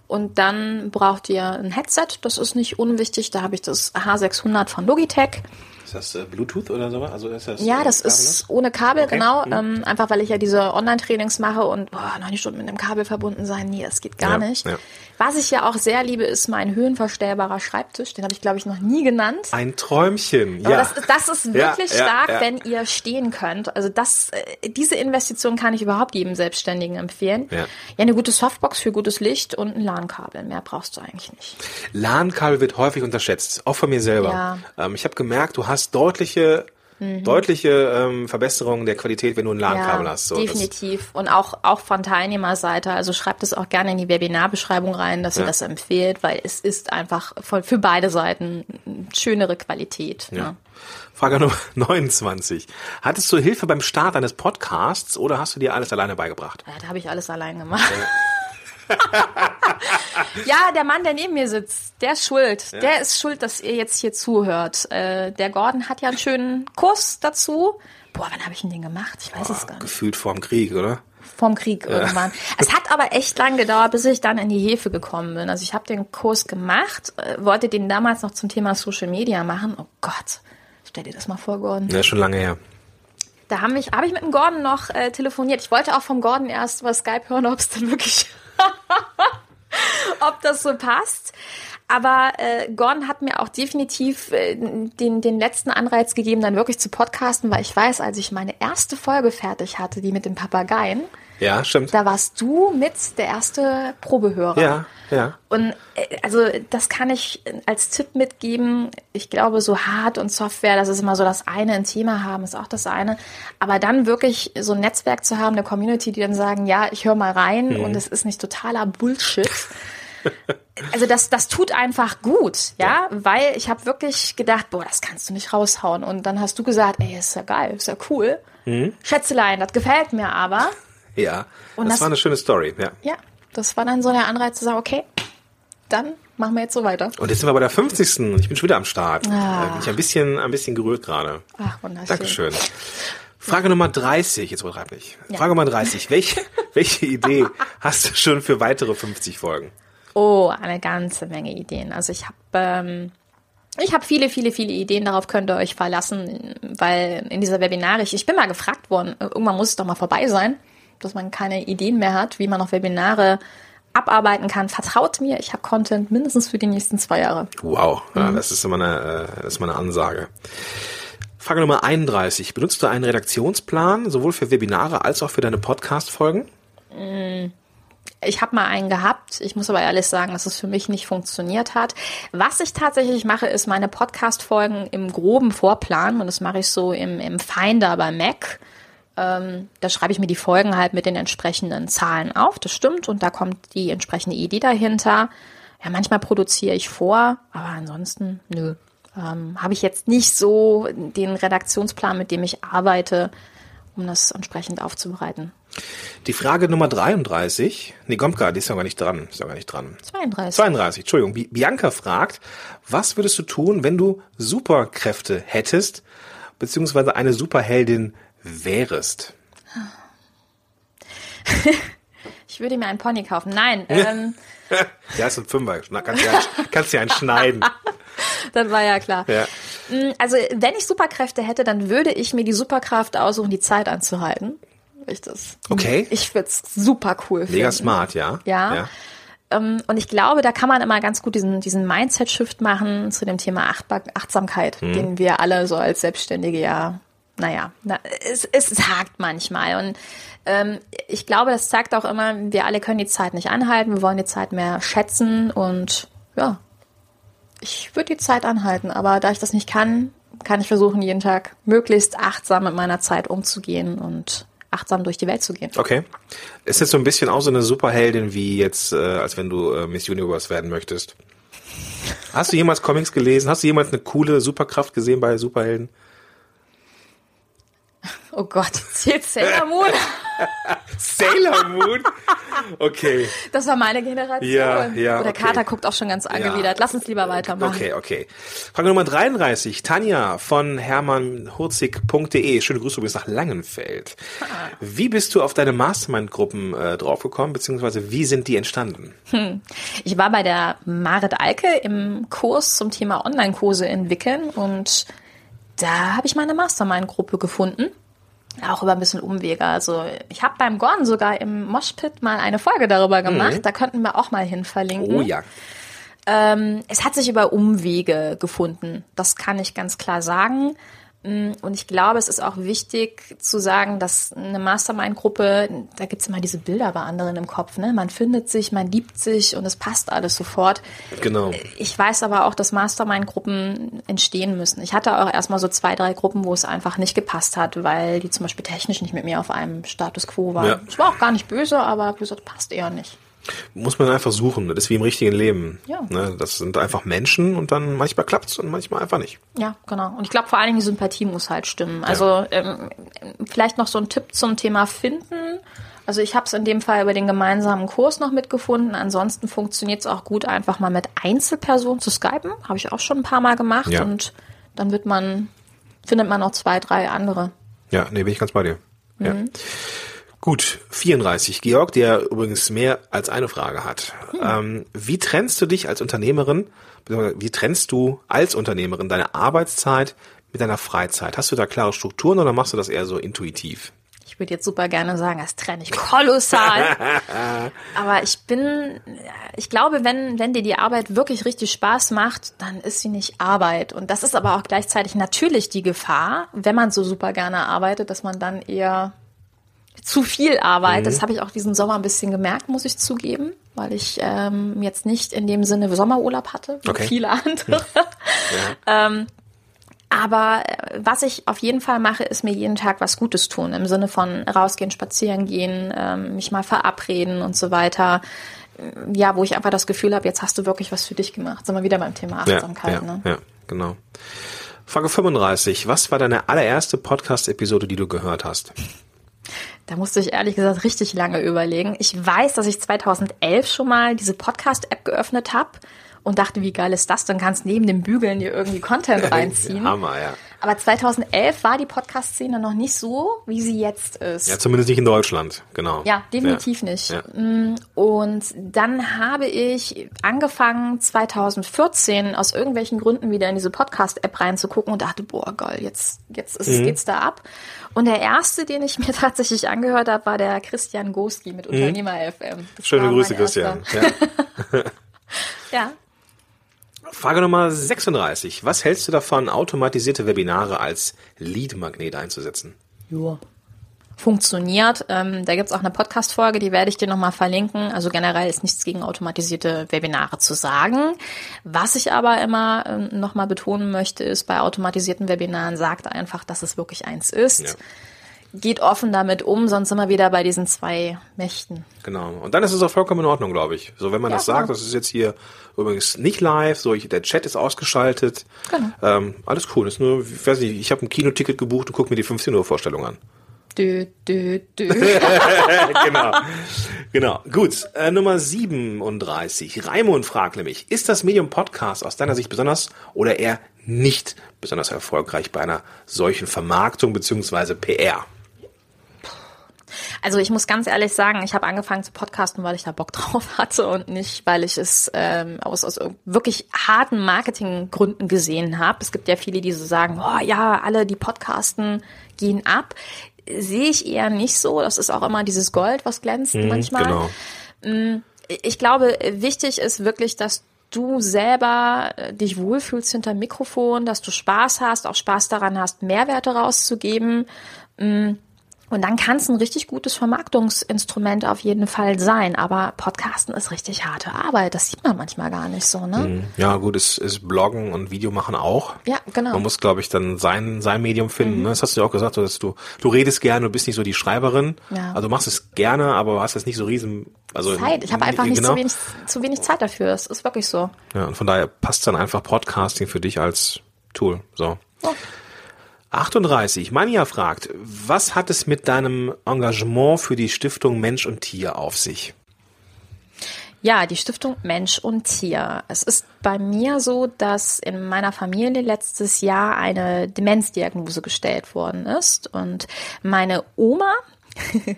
Und dann braucht ihr ein Headset. Das ist nicht unwichtig. Da habe ich das H600 von Logitech. Ist das äh, Bluetooth oder so? Also ist das, Ja, äh, das ist ohne Kabel, Okay. genau. Mhm. Ähm, einfach weil ich ja diese Online-Trainings mache und boah, 90 Stunden mit dem Kabel verbunden sein. Nee, das geht gar Ja, nicht. ja. Was ich ja auch sehr liebe, ist mein höhenverstellbarer Schreibtisch. Den habe ich, glaube ich, noch nie genannt. Ein Träumchen. Aber ja. das, das ist Ja, wirklich ja, stark, ja. wenn ihr stehen könnt. Also das, äh, diese Investition kann ich überhaupt jedem Selbstständigen empfehlen. Ja. Ja, eine gute Softbox für gutes Licht und ein LAN-Kabel. Mehr brauchst du eigentlich nicht. LAN-Kabel wird häufig unterschätzt, auch von mir selber. Ja. Ähm, ich habe gemerkt, du hast deutliche, deutliche ähm, Verbesserungen der Qualität, wenn du ein LAN-Kabel ja, hast. So, definitiv. Und auch, auch von Teilnehmerseite. Also schreibt es auch gerne in die Webinarbeschreibung rein, dass ihr Ja. das empfehlt, weil es ist einfach von, für beide Seiten schönere Qualität. Ja. Ne? Frage Nummer 29. Hattest du Hilfe beim Start eines Podcasts oder hast du dir alles alleine beigebracht? Ja, da habe ich alles allein gemacht. ja, der Mann, der neben mir sitzt, der ist schuld. Der ist schuld, dass ihr jetzt hier zuhört. Äh, der Gordon hat ja einen schönen Kurs dazu. Boah, wann habe ich denn den gemacht? Ich weiß es gar nicht. Gefühlt vorm Krieg, oder? Vorm Krieg irgendwann. Es hat aber echt lang gedauert, bis ich dann in die Hefe gekommen bin. Also ich habe den Kurs gemacht, äh, wollte den damals noch zum Thema Social Media machen. Oh Gott, stell dir das mal vor, Gordon. Ja, schon lange her. Da habe ich, hab ich mit dem Gordon noch äh, telefoniert. Ich wollte auch vom Gordon erst über Skype hören, ob es denn wirklich, ob das so passt. Aber äh, Gordon hat mir auch definitiv äh, den, den letzten Anreiz gegeben, dann wirklich zu podcasten, weil ich weiß, als ich meine erste Folge fertig hatte, die mit den Papageien, Ja, stimmt. da warst du mit der erste Probehörer. Ja, ja. Und äh, also das kann ich als Tipp mitgeben. Ich glaube, so Hard und Software, das ist immer so das eine. Ein Thema haben ist auch das eine. Aber dann wirklich so ein Netzwerk zu haben, eine Community, die dann sagen, ja, ich höre mal rein Mhm. und es ist nicht totaler Bullshit. Also das, das tut einfach gut, ja, weil ich habe wirklich gedacht, boah, das kannst du nicht raushauen. Und dann hast du gesagt, ey, ist ja geil, ist ja cool. Mhm. Schätzelein, das gefällt mir aber. Ja. Und das, das- war eine schöne Story, ja. Ja, das war dann so der Anreiz zu sagen, okay, dann machen wir jetzt so weiter. Und jetzt sind wir bei der 50. und ich bin schon wieder am Start. Ah. Äh, bin ich ein bisschen, ein bisschen gerührt gerade. Ach, wunderschön. Dankeschön. Frage Nummer 30, jetzt übertreib nicht. Ja. Frage Nummer 30. Welche, welche Idee hast du schon für weitere 50 Folgen? Oh, eine ganze Menge Ideen. Also ich habe ähm, ich habe viele, viele, viele Ideen. Darauf könnt ihr euch verlassen, weil in dieser Webinare, ich, ich bin mal gefragt worden, irgendwann muss es doch mal vorbei sein, dass man keine Ideen mehr hat, wie man auf Webinare abarbeiten kann. Vertraut mir, ich habe Content mindestens für die nächsten zwei Jahre. Wow, Mhm. ja, das ist immer eine, äh, das ist immer eine Ansage. Frage Nummer 31. Benutzt du einen Redaktionsplan, sowohl für Webinare als auch für deine Podcast-Folgen? Ich habe mal einen gehabt. Ich muss aber ehrlich sagen, dass es für mich nicht funktioniert hat. Was ich tatsächlich mache, ist meine Podcast-Folgen im groben Vorplan und das mache ich so im, im Finder bei Mac. Ähm, da schreibe ich mir die Folgen halt mit den entsprechenden Zahlen auf. Das stimmt und da kommt die entsprechende Idee dahinter. Ja, manchmal produziere ich vor, aber ansonsten, nö. Ähm, Habe ich jetzt nicht so den Redaktionsplan, mit dem ich arbeite, um das entsprechend aufzubereiten. Die Frage Nummer 33, nee, Gomka, die ist ja gar nicht dran, ist ja gar nicht dran. 32. 32, Entschuldigung. Bi- Bianca fragt, was würdest du tun, wenn du Superkräfte hättest, beziehungsweise eine Superheldin wärest? Ich würde mir einen Pony kaufen. Nein, ähm, Ja, ist ein Fünfer. Kannst ja, kannst ja einen schneiden. das war ja klar. Ja. Mm, Also, wenn ich Superkräfte hätte, dann würde ich mir die Superkraft aussuchen, die Zeit anzuhalten. Ich das. Okay. Ich würde es super cool finden. Mega smart, ja. Ja. Ähm, und ich glaube, da kann man immer ganz gut diesen, diesen Mindset-Shift machen zu dem Thema Achtsamkeit, Mhm. den wir alle so als Selbstständige ja, naja, na, es, es, es hakt manchmal. Und ähm, ich glaube, das zeigt auch immer, wir alle können die Zeit nicht anhalten, wir wollen die Zeit mehr schätzen und ja, ich würde die Zeit anhalten, aber da ich das nicht kann, kann ich versuchen, jeden Tag möglichst achtsam mit meiner Zeit umzugehen und achtsam durch die Welt zu gehen. Okay. Ist jetzt so ein bisschen auch so eine Superheldin wie jetzt, äh, als wenn du äh, Miss Universe werden möchtest. Hast du jemals Comics gelesen? Hast du jemals eine coole Superkraft gesehen bei Superhelden? Oh Gott, zählt Sailor Moon? Sailor Moon? Okay. Das war meine Generation. Ja, ja, Oder okay. Kater guckt auch schon ganz angewidert. Lass uns lieber weitermachen. Okay, okay. Frage Nummer 33. Tanja von hermannhurzig.de. Schöne Grüße übrigens nach Langenfeld. Ah. Wie bist du auf deine Mastermind-Gruppen äh, draufgekommen, beziehungsweise wie sind die entstanden? Ich war bei der Marit Alke im Kurs zum Thema Online-Kurse entwickeln und da habe ich meine Mastermind-Gruppe gefunden. Auch über ein bisschen Umwege. Also ich habe beim Gordon sogar im Moshpit mal eine Folge darüber gemacht. Da könnten wir auch mal hin verlinken. Oh ja. Ähm, es hat sich über Umwege gefunden. Das kann ich ganz klar sagen. Mm, Und ich glaube, es ist auch wichtig zu sagen, dass eine Mastermind-Gruppe, da gibt's immer diese Bilder bei anderen im Kopf, ne? Man findet sich, man liebt sich und es passt alles sofort. Genau. Ich weiß aber auch, dass Mastermind-Gruppen entstehen müssen. Ich hatte auch erstmal so zwei, drei Gruppen, wo es einfach nicht gepasst hat, weil die zum Beispiel technisch nicht mit mir auf einem Status quo waren. Ja. Es war auch gar nicht böse, aber gesagt, passt eher nicht. Muss man einfach suchen. Das ist wie im richtigen Leben. Ja. Ne? Das sind einfach Menschen und dann manchmal klappt's und manchmal einfach nicht. Ja, genau. Und ich glaube vor allen Dingen die Sympathie muss halt stimmen. Also ähm, vielleicht noch so ein Tipp zum Thema Finden. Also ich habe es in dem Fall über den gemeinsamen Kurs noch mitgefunden. Ansonsten funktioniert es auch gut, einfach mal mit Einzelpersonen zu skypen. Habe ich auch schon ein paar Mal gemacht. Ja. Und dann wird man, findet man noch zwei, drei andere. Ja, nee, bin ich ganz bei dir. Ja. Gut, 34. Georg, der übrigens mehr als eine Frage hat. Hm. Ähm, wie trennst du dich als Unternehmerin, wie trennst du als Unternehmerin deine Arbeitszeit mit deiner Freizeit? Hast du da klare Strukturen oder machst du das eher so intuitiv? Ich würde jetzt super gerne sagen, das trenne ich kolossal. Aber ich bin, ich glaube, wenn, wenn dir die Arbeit wirklich richtig Spaß macht, dann ist sie nicht Arbeit. Und das ist aber auch gleichzeitig natürlich die Gefahr, wenn man so super gerne arbeitet, dass man dann eher zu viel arbeitet. Das habe ich auch diesen Sommer ein bisschen gemerkt, muss ich zugeben, weil ich ähm, jetzt nicht in dem Sinne Sommerurlaub hatte, wie Okay. viele andere. Ähm, aber äh, was ich auf jeden Fall mache, ist mir jeden Tag was Gutes tun. Im Sinne von rausgehen, spazieren gehen, ähm, mich mal verabreden und so weiter. Ja, wo ich einfach das Gefühl habe, jetzt hast du wirklich was für dich gemacht. Sind wir wieder beim Thema Achtsamkeit. ja, ne? ja, genau. Frage 35. Was war deine allererste Podcast-Episode, die du gehört hast? Da musste ich ehrlich gesagt richtig lange überlegen. Ich weiß, dass ich 2011 schon mal diese Podcast-App geöffnet habe und dachte, wie geil ist das? Dann kannst neben dem Bügeln dir irgendwie Content reinziehen. Hammer, ja. Aber 2011 war die Podcast-Szene noch nicht so, wie sie jetzt ist. Ja, zumindest nicht in Deutschland, genau. Ja, definitiv Ja. nicht. Ja. Mm, Und dann habe ich angefangen, 2014 aus irgendwelchen Gründen wieder in diese Podcast-App reinzugucken und dachte, boah, geil, jetzt, jetzt ist, Mhm. geht's da ab. Und der erste, den ich mir tatsächlich angehört habe, war der Christian Goski mit Unternehmer FM. Das Mhm. Schöne Grüße. Christian. Ja. Ja. Frage Nummer 36. Was hältst du davon, automatisierte Webinare als Lead-Magnet einzusetzen? Ja. Funktioniert. Ähm, da gibt's auch eine Podcast-Folge, die werde ich dir nochmal verlinken. Also generell ist nichts gegen automatisierte Webinare zu sagen. Was ich aber immer ähm, nochmal betonen möchte, ist, bei automatisierten Webinaren sagt einfach, dass es wirklich eins ist. Ja. geht offen damit um, sonst sind wir wieder bei diesen zwei Mächten. Genau. Und dann ist es auch vollkommen in Ordnung, glaube ich. So, wenn man Ja, das sagt, genau. das ist jetzt hier übrigens nicht live, so ich, der Chat ist ausgeschaltet. Genau. Ähm, alles cool. Ist nur, ich weiß nicht, ich habe ein Kinoticket gebucht und gucke mir die 15 Uhr Vorstellung an. Dö, dö, dö. genau. genau. Gut. Äh, Nummer 37. Raimund fragt nämlich, ist das Medium Podcast aus deiner Sicht besonders oder eher nicht besonders erfolgreich bei einer solchen Vermarktung beziehungsweise PR? Also ich muss ganz ehrlich sagen, ich habe angefangen zu podcasten, weil ich da Bock drauf hatte und nicht, weil ich es ähm, aus, aus wirklich harten Marketinggründen gesehen habe. Es gibt ja viele, die so sagen, oh ja, alle, die podcasten, gehen ab. Sehe ich eher nicht so. Das ist auch immer dieses Gold, was glänzt manchmal. Genau. Ich glaube, wichtig ist wirklich, dass du selber äh, dich wohlfühlst hinter Mikrofon, dass du Spaß hast, auch Spaß daran hast, Mehrwerte rauszugeben. Mm, Und dann kann es ein richtig gutes Vermarktungsinstrument auf jeden Fall sein. Aber Podcasten ist richtig harte Arbeit. Das sieht man manchmal gar nicht so, ne? Ja, gut, es ist Bloggen und Videomachen auch. Ja, genau. Man muss, glaube ich, dann sein, sein Medium finden. ne? Das hast du ja auch gesagt, dass du, du redest gerne, du bist nicht so die Schreiberin. Ja. Also du machst es gerne, aber hast jetzt nicht so riesen, also. Zeit. Ich habe einfach nicht genau. zu, wenig, zu wenig Zeit dafür. Es ist wirklich so. Ja, und von daher passt dann einfach Podcasting für dich als Tool. So. Ja. 38. Manja fragt, was hat es mit deinem Engagement für die Stiftung Mensch und Tier auf sich? Ja, die Stiftung Mensch und Tier. Es ist bei mir so, dass in meiner Familie letztes Jahr eine Demenzdiagnose gestellt worden ist und meine Oma,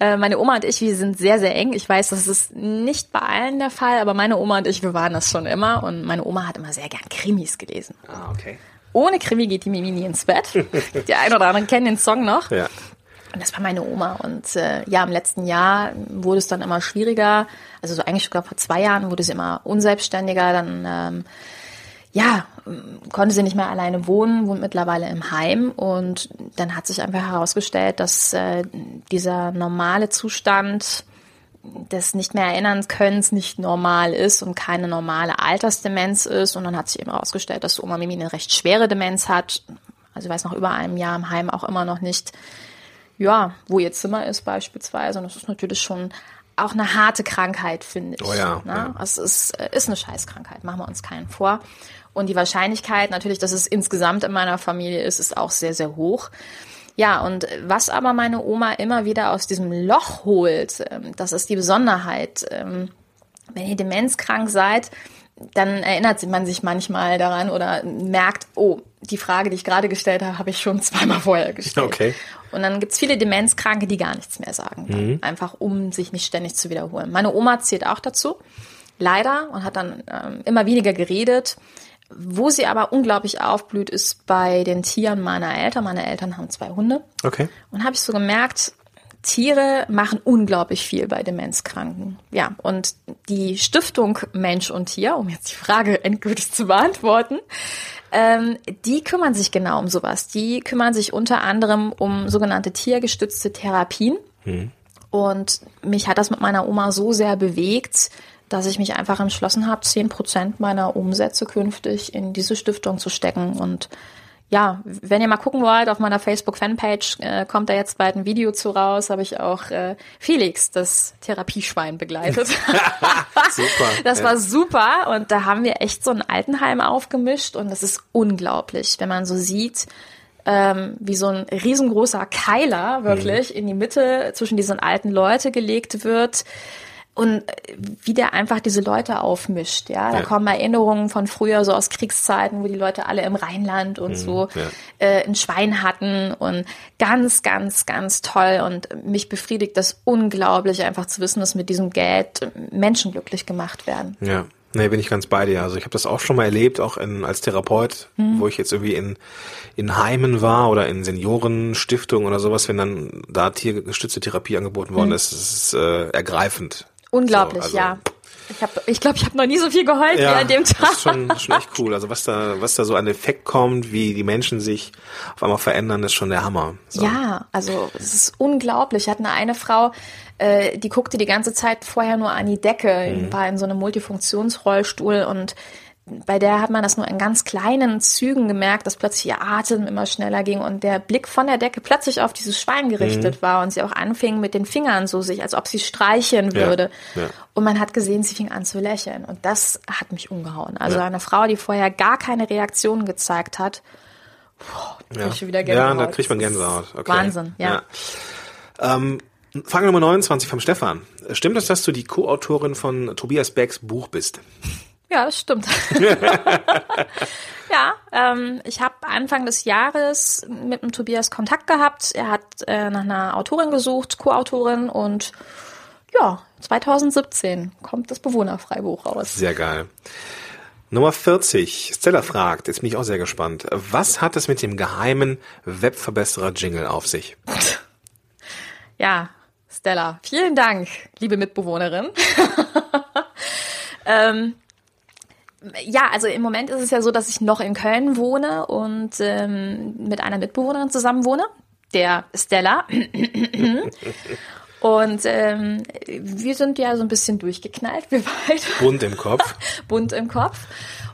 äh, meine Oma und ich, wir sind sehr, sehr eng. Ich weiß, das ist nicht bei allen der Fall, aber meine Oma und ich, wir waren das schon immer und meine Oma hat immer sehr gern Krimis gelesen. Ah, okay. Ohne Krimi geht die Mimi nie ins Bett. Die ein oder anderen kennen den Song noch. Ja. Und das war meine Oma. Und äh, ja, im letzten Jahr wurde es dann immer schwieriger. Also so eigentlich sogar vor zwei Jahren wurde sie immer unselbstständiger. Dann ähm, ja, konnte sie nicht mehr alleine wohnen, wohnt mittlerweile im Heim. Und dann hat sich einfach herausgestellt, dass äh, dieser normale Zustand des nicht mehr erinnern Könnens nicht normal ist und keine normale Altersdemenz ist. Und dann hat sich eben herausgestellt, dass Oma Mimi eine recht schwere Demenz hat. Also ich weiß nach über einem Jahr im Heim auch immer noch nicht, ja, wo ihr Zimmer ist beispielsweise. Und das ist natürlich schon auch eine harte Krankheit, finde ich. Oh ja, ne? ja. Es ist, äh, ist eine Scheißkrankheit, machen wir uns keinen vor. Und die Wahrscheinlichkeit natürlich, dass es insgesamt in meiner Familie ist, ist auch sehr, sehr hoch. Ja, und was aber meine Oma immer wieder aus diesem Loch holt, ähm, das ist die Besonderheit. ähm, Wenn ihr demenzkrank seid, dann erinnert man sich manchmal daran oder merkt, oh, die Frage, die ich gerade gestellt habe, habe ich schon zweimal vorher gestellt. Okay. Und dann gibt's viele Demenzkranke, die gar nichts mehr sagen. Dann. Einfach um sich nicht ständig zu wiederholen. Meine Oma zählt auch dazu, leider, und hat dann ähm, immer weniger geredet. Wo sie aber unglaublich aufblüht, ist bei den Tieren meiner Eltern. Meine Eltern haben zwei Hunde. Okay. Und habe ich so gemerkt, Tiere machen unglaublich viel bei Demenzkranken. Ja, und die Stiftung Mensch und Tier, um jetzt die Frage endgültig zu beantworten, ähm, die kümmern sich genau um sowas. Die kümmern sich unter anderem um sogenannte tiergestützte Therapien. Und mich hat das mit meiner Oma so sehr bewegt, dass ich mich einfach entschlossen habe, 10 Prozent meiner Umsätze künftig in diese Stiftung zu stecken. Und ja, wenn ihr mal gucken wollt, auf meiner Facebook-Fanpage äh, kommt da jetzt bald ein Video zu raus, habe ich auch äh, Felix, das Therapieschwein, begleitet. Super. Das ja. war super und da haben wir echt so ein Altenheim aufgemischt und das ist unglaublich, wenn man so sieht, ähm, wie so ein riesengroßer Keiler wirklich in die Mitte zwischen diesen alten Leute gelegt wird und äh, wie der einfach diese Leute aufmischt. Ja, da Ja. kommen Erinnerungen von früher so aus Kriegszeiten, wo die Leute alle im Rheinland und so ja. äh, ein Schwein hatten und ganz, ganz, ganz toll und mich befriedigt das unglaublich einfach zu wissen, dass mit diesem Geld Menschen glücklich gemacht werden. Ja, nee, bin ich ganz bei dir. Also ich habe das auch schon mal erlebt, auch in, als Therapeut, wo ich jetzt irgendwie in, in Heimen war oder in Seniorenstiftungen oder sowas, wenn dann da tiergestützte Therapie angeboten worden ist, das ist äh, ergreifend. Unglaublich, So, also- ja. Ich glaube, ich, glaub, ich habe noch nie so viel geheult wie an dem Tag. Das ist schon, schon echt cool. Also was da, was da so an Effekt kommt, wie die Menschen sich auf einmal verändern, ist schon der Hammer. So. Ja, also es ist unglaublich. Ich hatte eine, eine Frau, äh, die guckte die ganze Zeit vorher nur an die Decke, war in so einem Multifunktionsrollstuhl und bei der hat man das nur in ganz kleinen Zügen gemerkt, dass plötzlich ihr Atem immer schneller ging und der Blick von der Decke plötzlich auf dieses Schwein gerichtet mhm. war und sie auch anfing mit den Fingern so sich, als ob sie streicheln würde. Ja, ja. Und man hat gesehen, sie fing an zu lächeln und das hat mich umgehauen. Also ja. eine Frau, die vorher gar keine Reaktion gezeigt hat, boah, ja. ich schon wieder Gänsehaut. Ja, da kriegt man Gänsehaut. Okay. Wahnsinn, ja. Ähm, Frage Nummer 29 vom Stefan. Stimmt es, dass du die Co-Autorin von Tobias Becks Buch bist? Ja, das stimmt. ja, ähm, ich habe Anfang des Jahres mit dem Tobias Kontakt gehabt. Er hat äh, nach einer Autorin gesucht, Co-Autorin und ja, 2017 kommt das Bewohnerfreibuch raus. Sehr geil. Nummer 40. Stella fragt, jetzt bin ich auch sehr gespannt. Was hat es mit dem geheimen Webverbesserer-Jingle auf sich? ja, Stella, vielen Dank, liebe Mitbewohnerin. ähm, ja, also im Moment ist es ja so, dass ich noch in Köln wohne und ähm, mit einer Mitbewohnerin zusammen wohne, der Stella. Und ähm, wir sind ja so ein bisschen durchgeknallt, wir beide. Bunt im Kopf. Bunt im Kopf.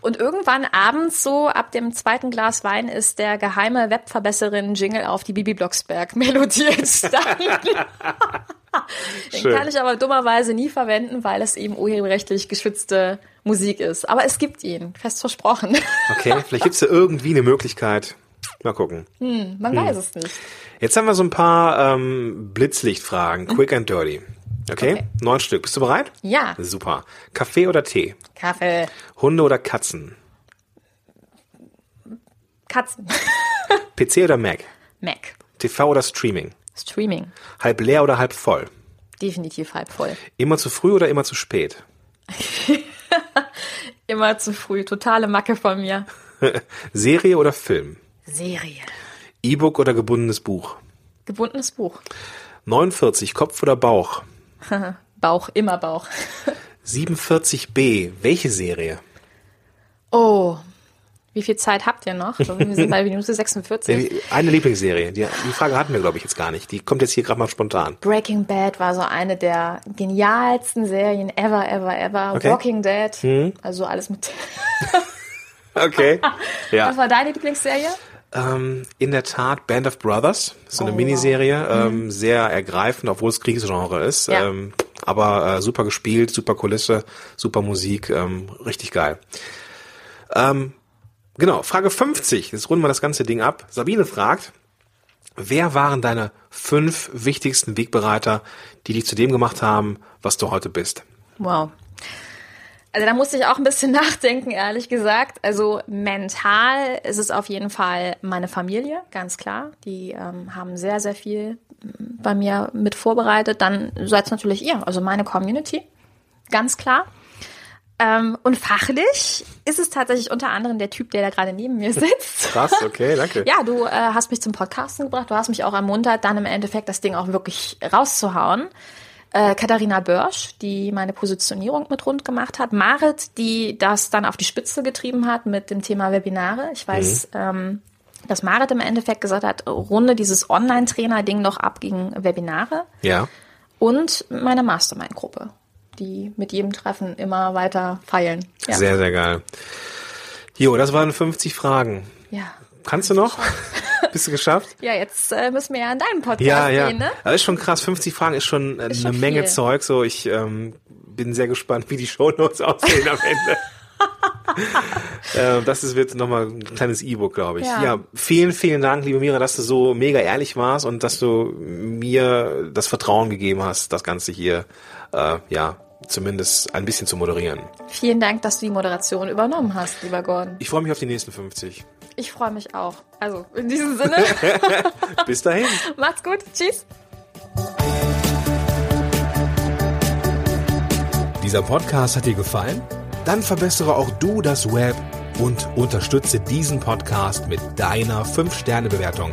Und irgendwann abends so ab dem zweiten Glas Wein ist der geheime Webverbesserin Jingle auf die Bibi Blocksberg Melodie entstanden. Den Schön. kann ich aber dummerweise nie verwenden, weil es eben urheberrechtlich geschützte Musik ist. Aber es gibt ihn, fest versprochen. Okay, vielleicht gibt es ja irgendwie eine Möglichkeit. Mal gucken. Hm, man hm. weiß es nicht. Jetzt haben wir so ein paar ähm, Blitzlichtfragen, hm. quick and dirty. Okay? okay? Neun Stück. Bist du bereit? Ja. Super. Kaffee oder Tee? Kaffee. Hunde oder Katzen? Katzen. PC oder Mac? Mac. TV oder Streaming? Streaming. Halb leer oder halb voll? Definitiv halb voll. Immer zu früh oder immer zu spät? immer zu früh. Totale Macke von mir. Serie oder Film? Serie. E-Book oder gebundenes Buch? Gebundenes Buch. 49, Kopf oder Bauch? Bauch, immer Bauch. 47b, welche Serie? Oh, wie viel Zeit habt ihr noch? Wir sind bei Minute 46. Eine Lieblingsserie. Die, die Frage hatten wir, glaube ich, jetzt gar nicht. Die kommt jetzt hier gerade mal spontan. Breaking Bad war so eine der genialsten Serien ever, ever, ever. Okay. Walking Dead. Hm. Also alles mit. okay. Ja. Was war deine Lieblingsserie? Ähm, in der Tat Band of Brothers. Das ist oh, eine Miniserie. Wow. Ähm, mhm. Sehr ergreifend, obwohl es Kriegsgenre ist. Ja. Ähm, aber äh, super gespielt, super Kulisse, super Musik. Ähm, richtig geil. Ähm, Genau, Frage 50. Jetzt runden wir das ganze Ding ab. Sabine fragt, wer waren deine fünf wichtigsten Wegbereiter, die dich zu dem gemacht haben, was du heute bist? Wow. Also da musste ich auch ein bisschen nachdenken, ehrlich gesagt. Also mental ist es auf jeden Fall meine Familie, ganz klar. Die ähm, haben sehr, sehr viel bei mir mit vorbereitet. Dann seid es natürlich ihr, also meine Community, ganz klar. Ähm, und fachlich ist es tatsächlich unter anderem der Typ, der da gerade neben mir sitzt. Krass, okay, danke. ja, du äh, hast mich zum Podcasten gebracht, du hast mich auch ermuntert, dann im Endeffekt das Ding auch wirklich rauszuhauen. Äh, Katharina Börsch, die meine Positionierung mit rund gemacht hat. Marit, die das dann auf die Spitze getrieben hat mit dem Thema Webinare. Ich weiß, mhm. ähm, dass Marit im Endeffekt gesagt hat, runde dieses Online-Trainer-Ding noch ab gegen Webinare. Ja. Und meine Mastermind-Gruppe die mit jedem Treffen immer weiter feilen. Ja. Sehr, sehr geil. Jo, das waren 50 Fragen. Ja. Kannst du noch? Bist du geschafft? Ja, jetzt äh, müssen wir ja in deinen Podcast ja, ja. gehen, ne? Das ist schon krass. 50 Fragen ist schon äh, ist eine schon Menge viel. Zeug. So, ich ähm, bin sehr gespannt, wie die Shownotes aussehen am Ende. äh, das ist, wird nochmal ein kleines E-Book, glaube ich. Ja. ja. vielen, vielen Dank, liebe Mira, dass du so mega ehrlich warst und dass du mir das Vertrauen gegeben hast, das Ganze hier, äh, ja, zumindest ein bisschen zu moderieren. Vielen Dank, dass du die Moderation übernommen hast, lieber Gordon. Ich freue mich auf die nächsten 50. Ich freue mich auch. Also in diesem Sinne. Bis dahin. Macht's gut. Tschüss. Dieser Podcast hat dir gefallen? Dann verbessere auch du das Web und unterstütze diesen Podcast mit deiner 5-Sterne-Bewertung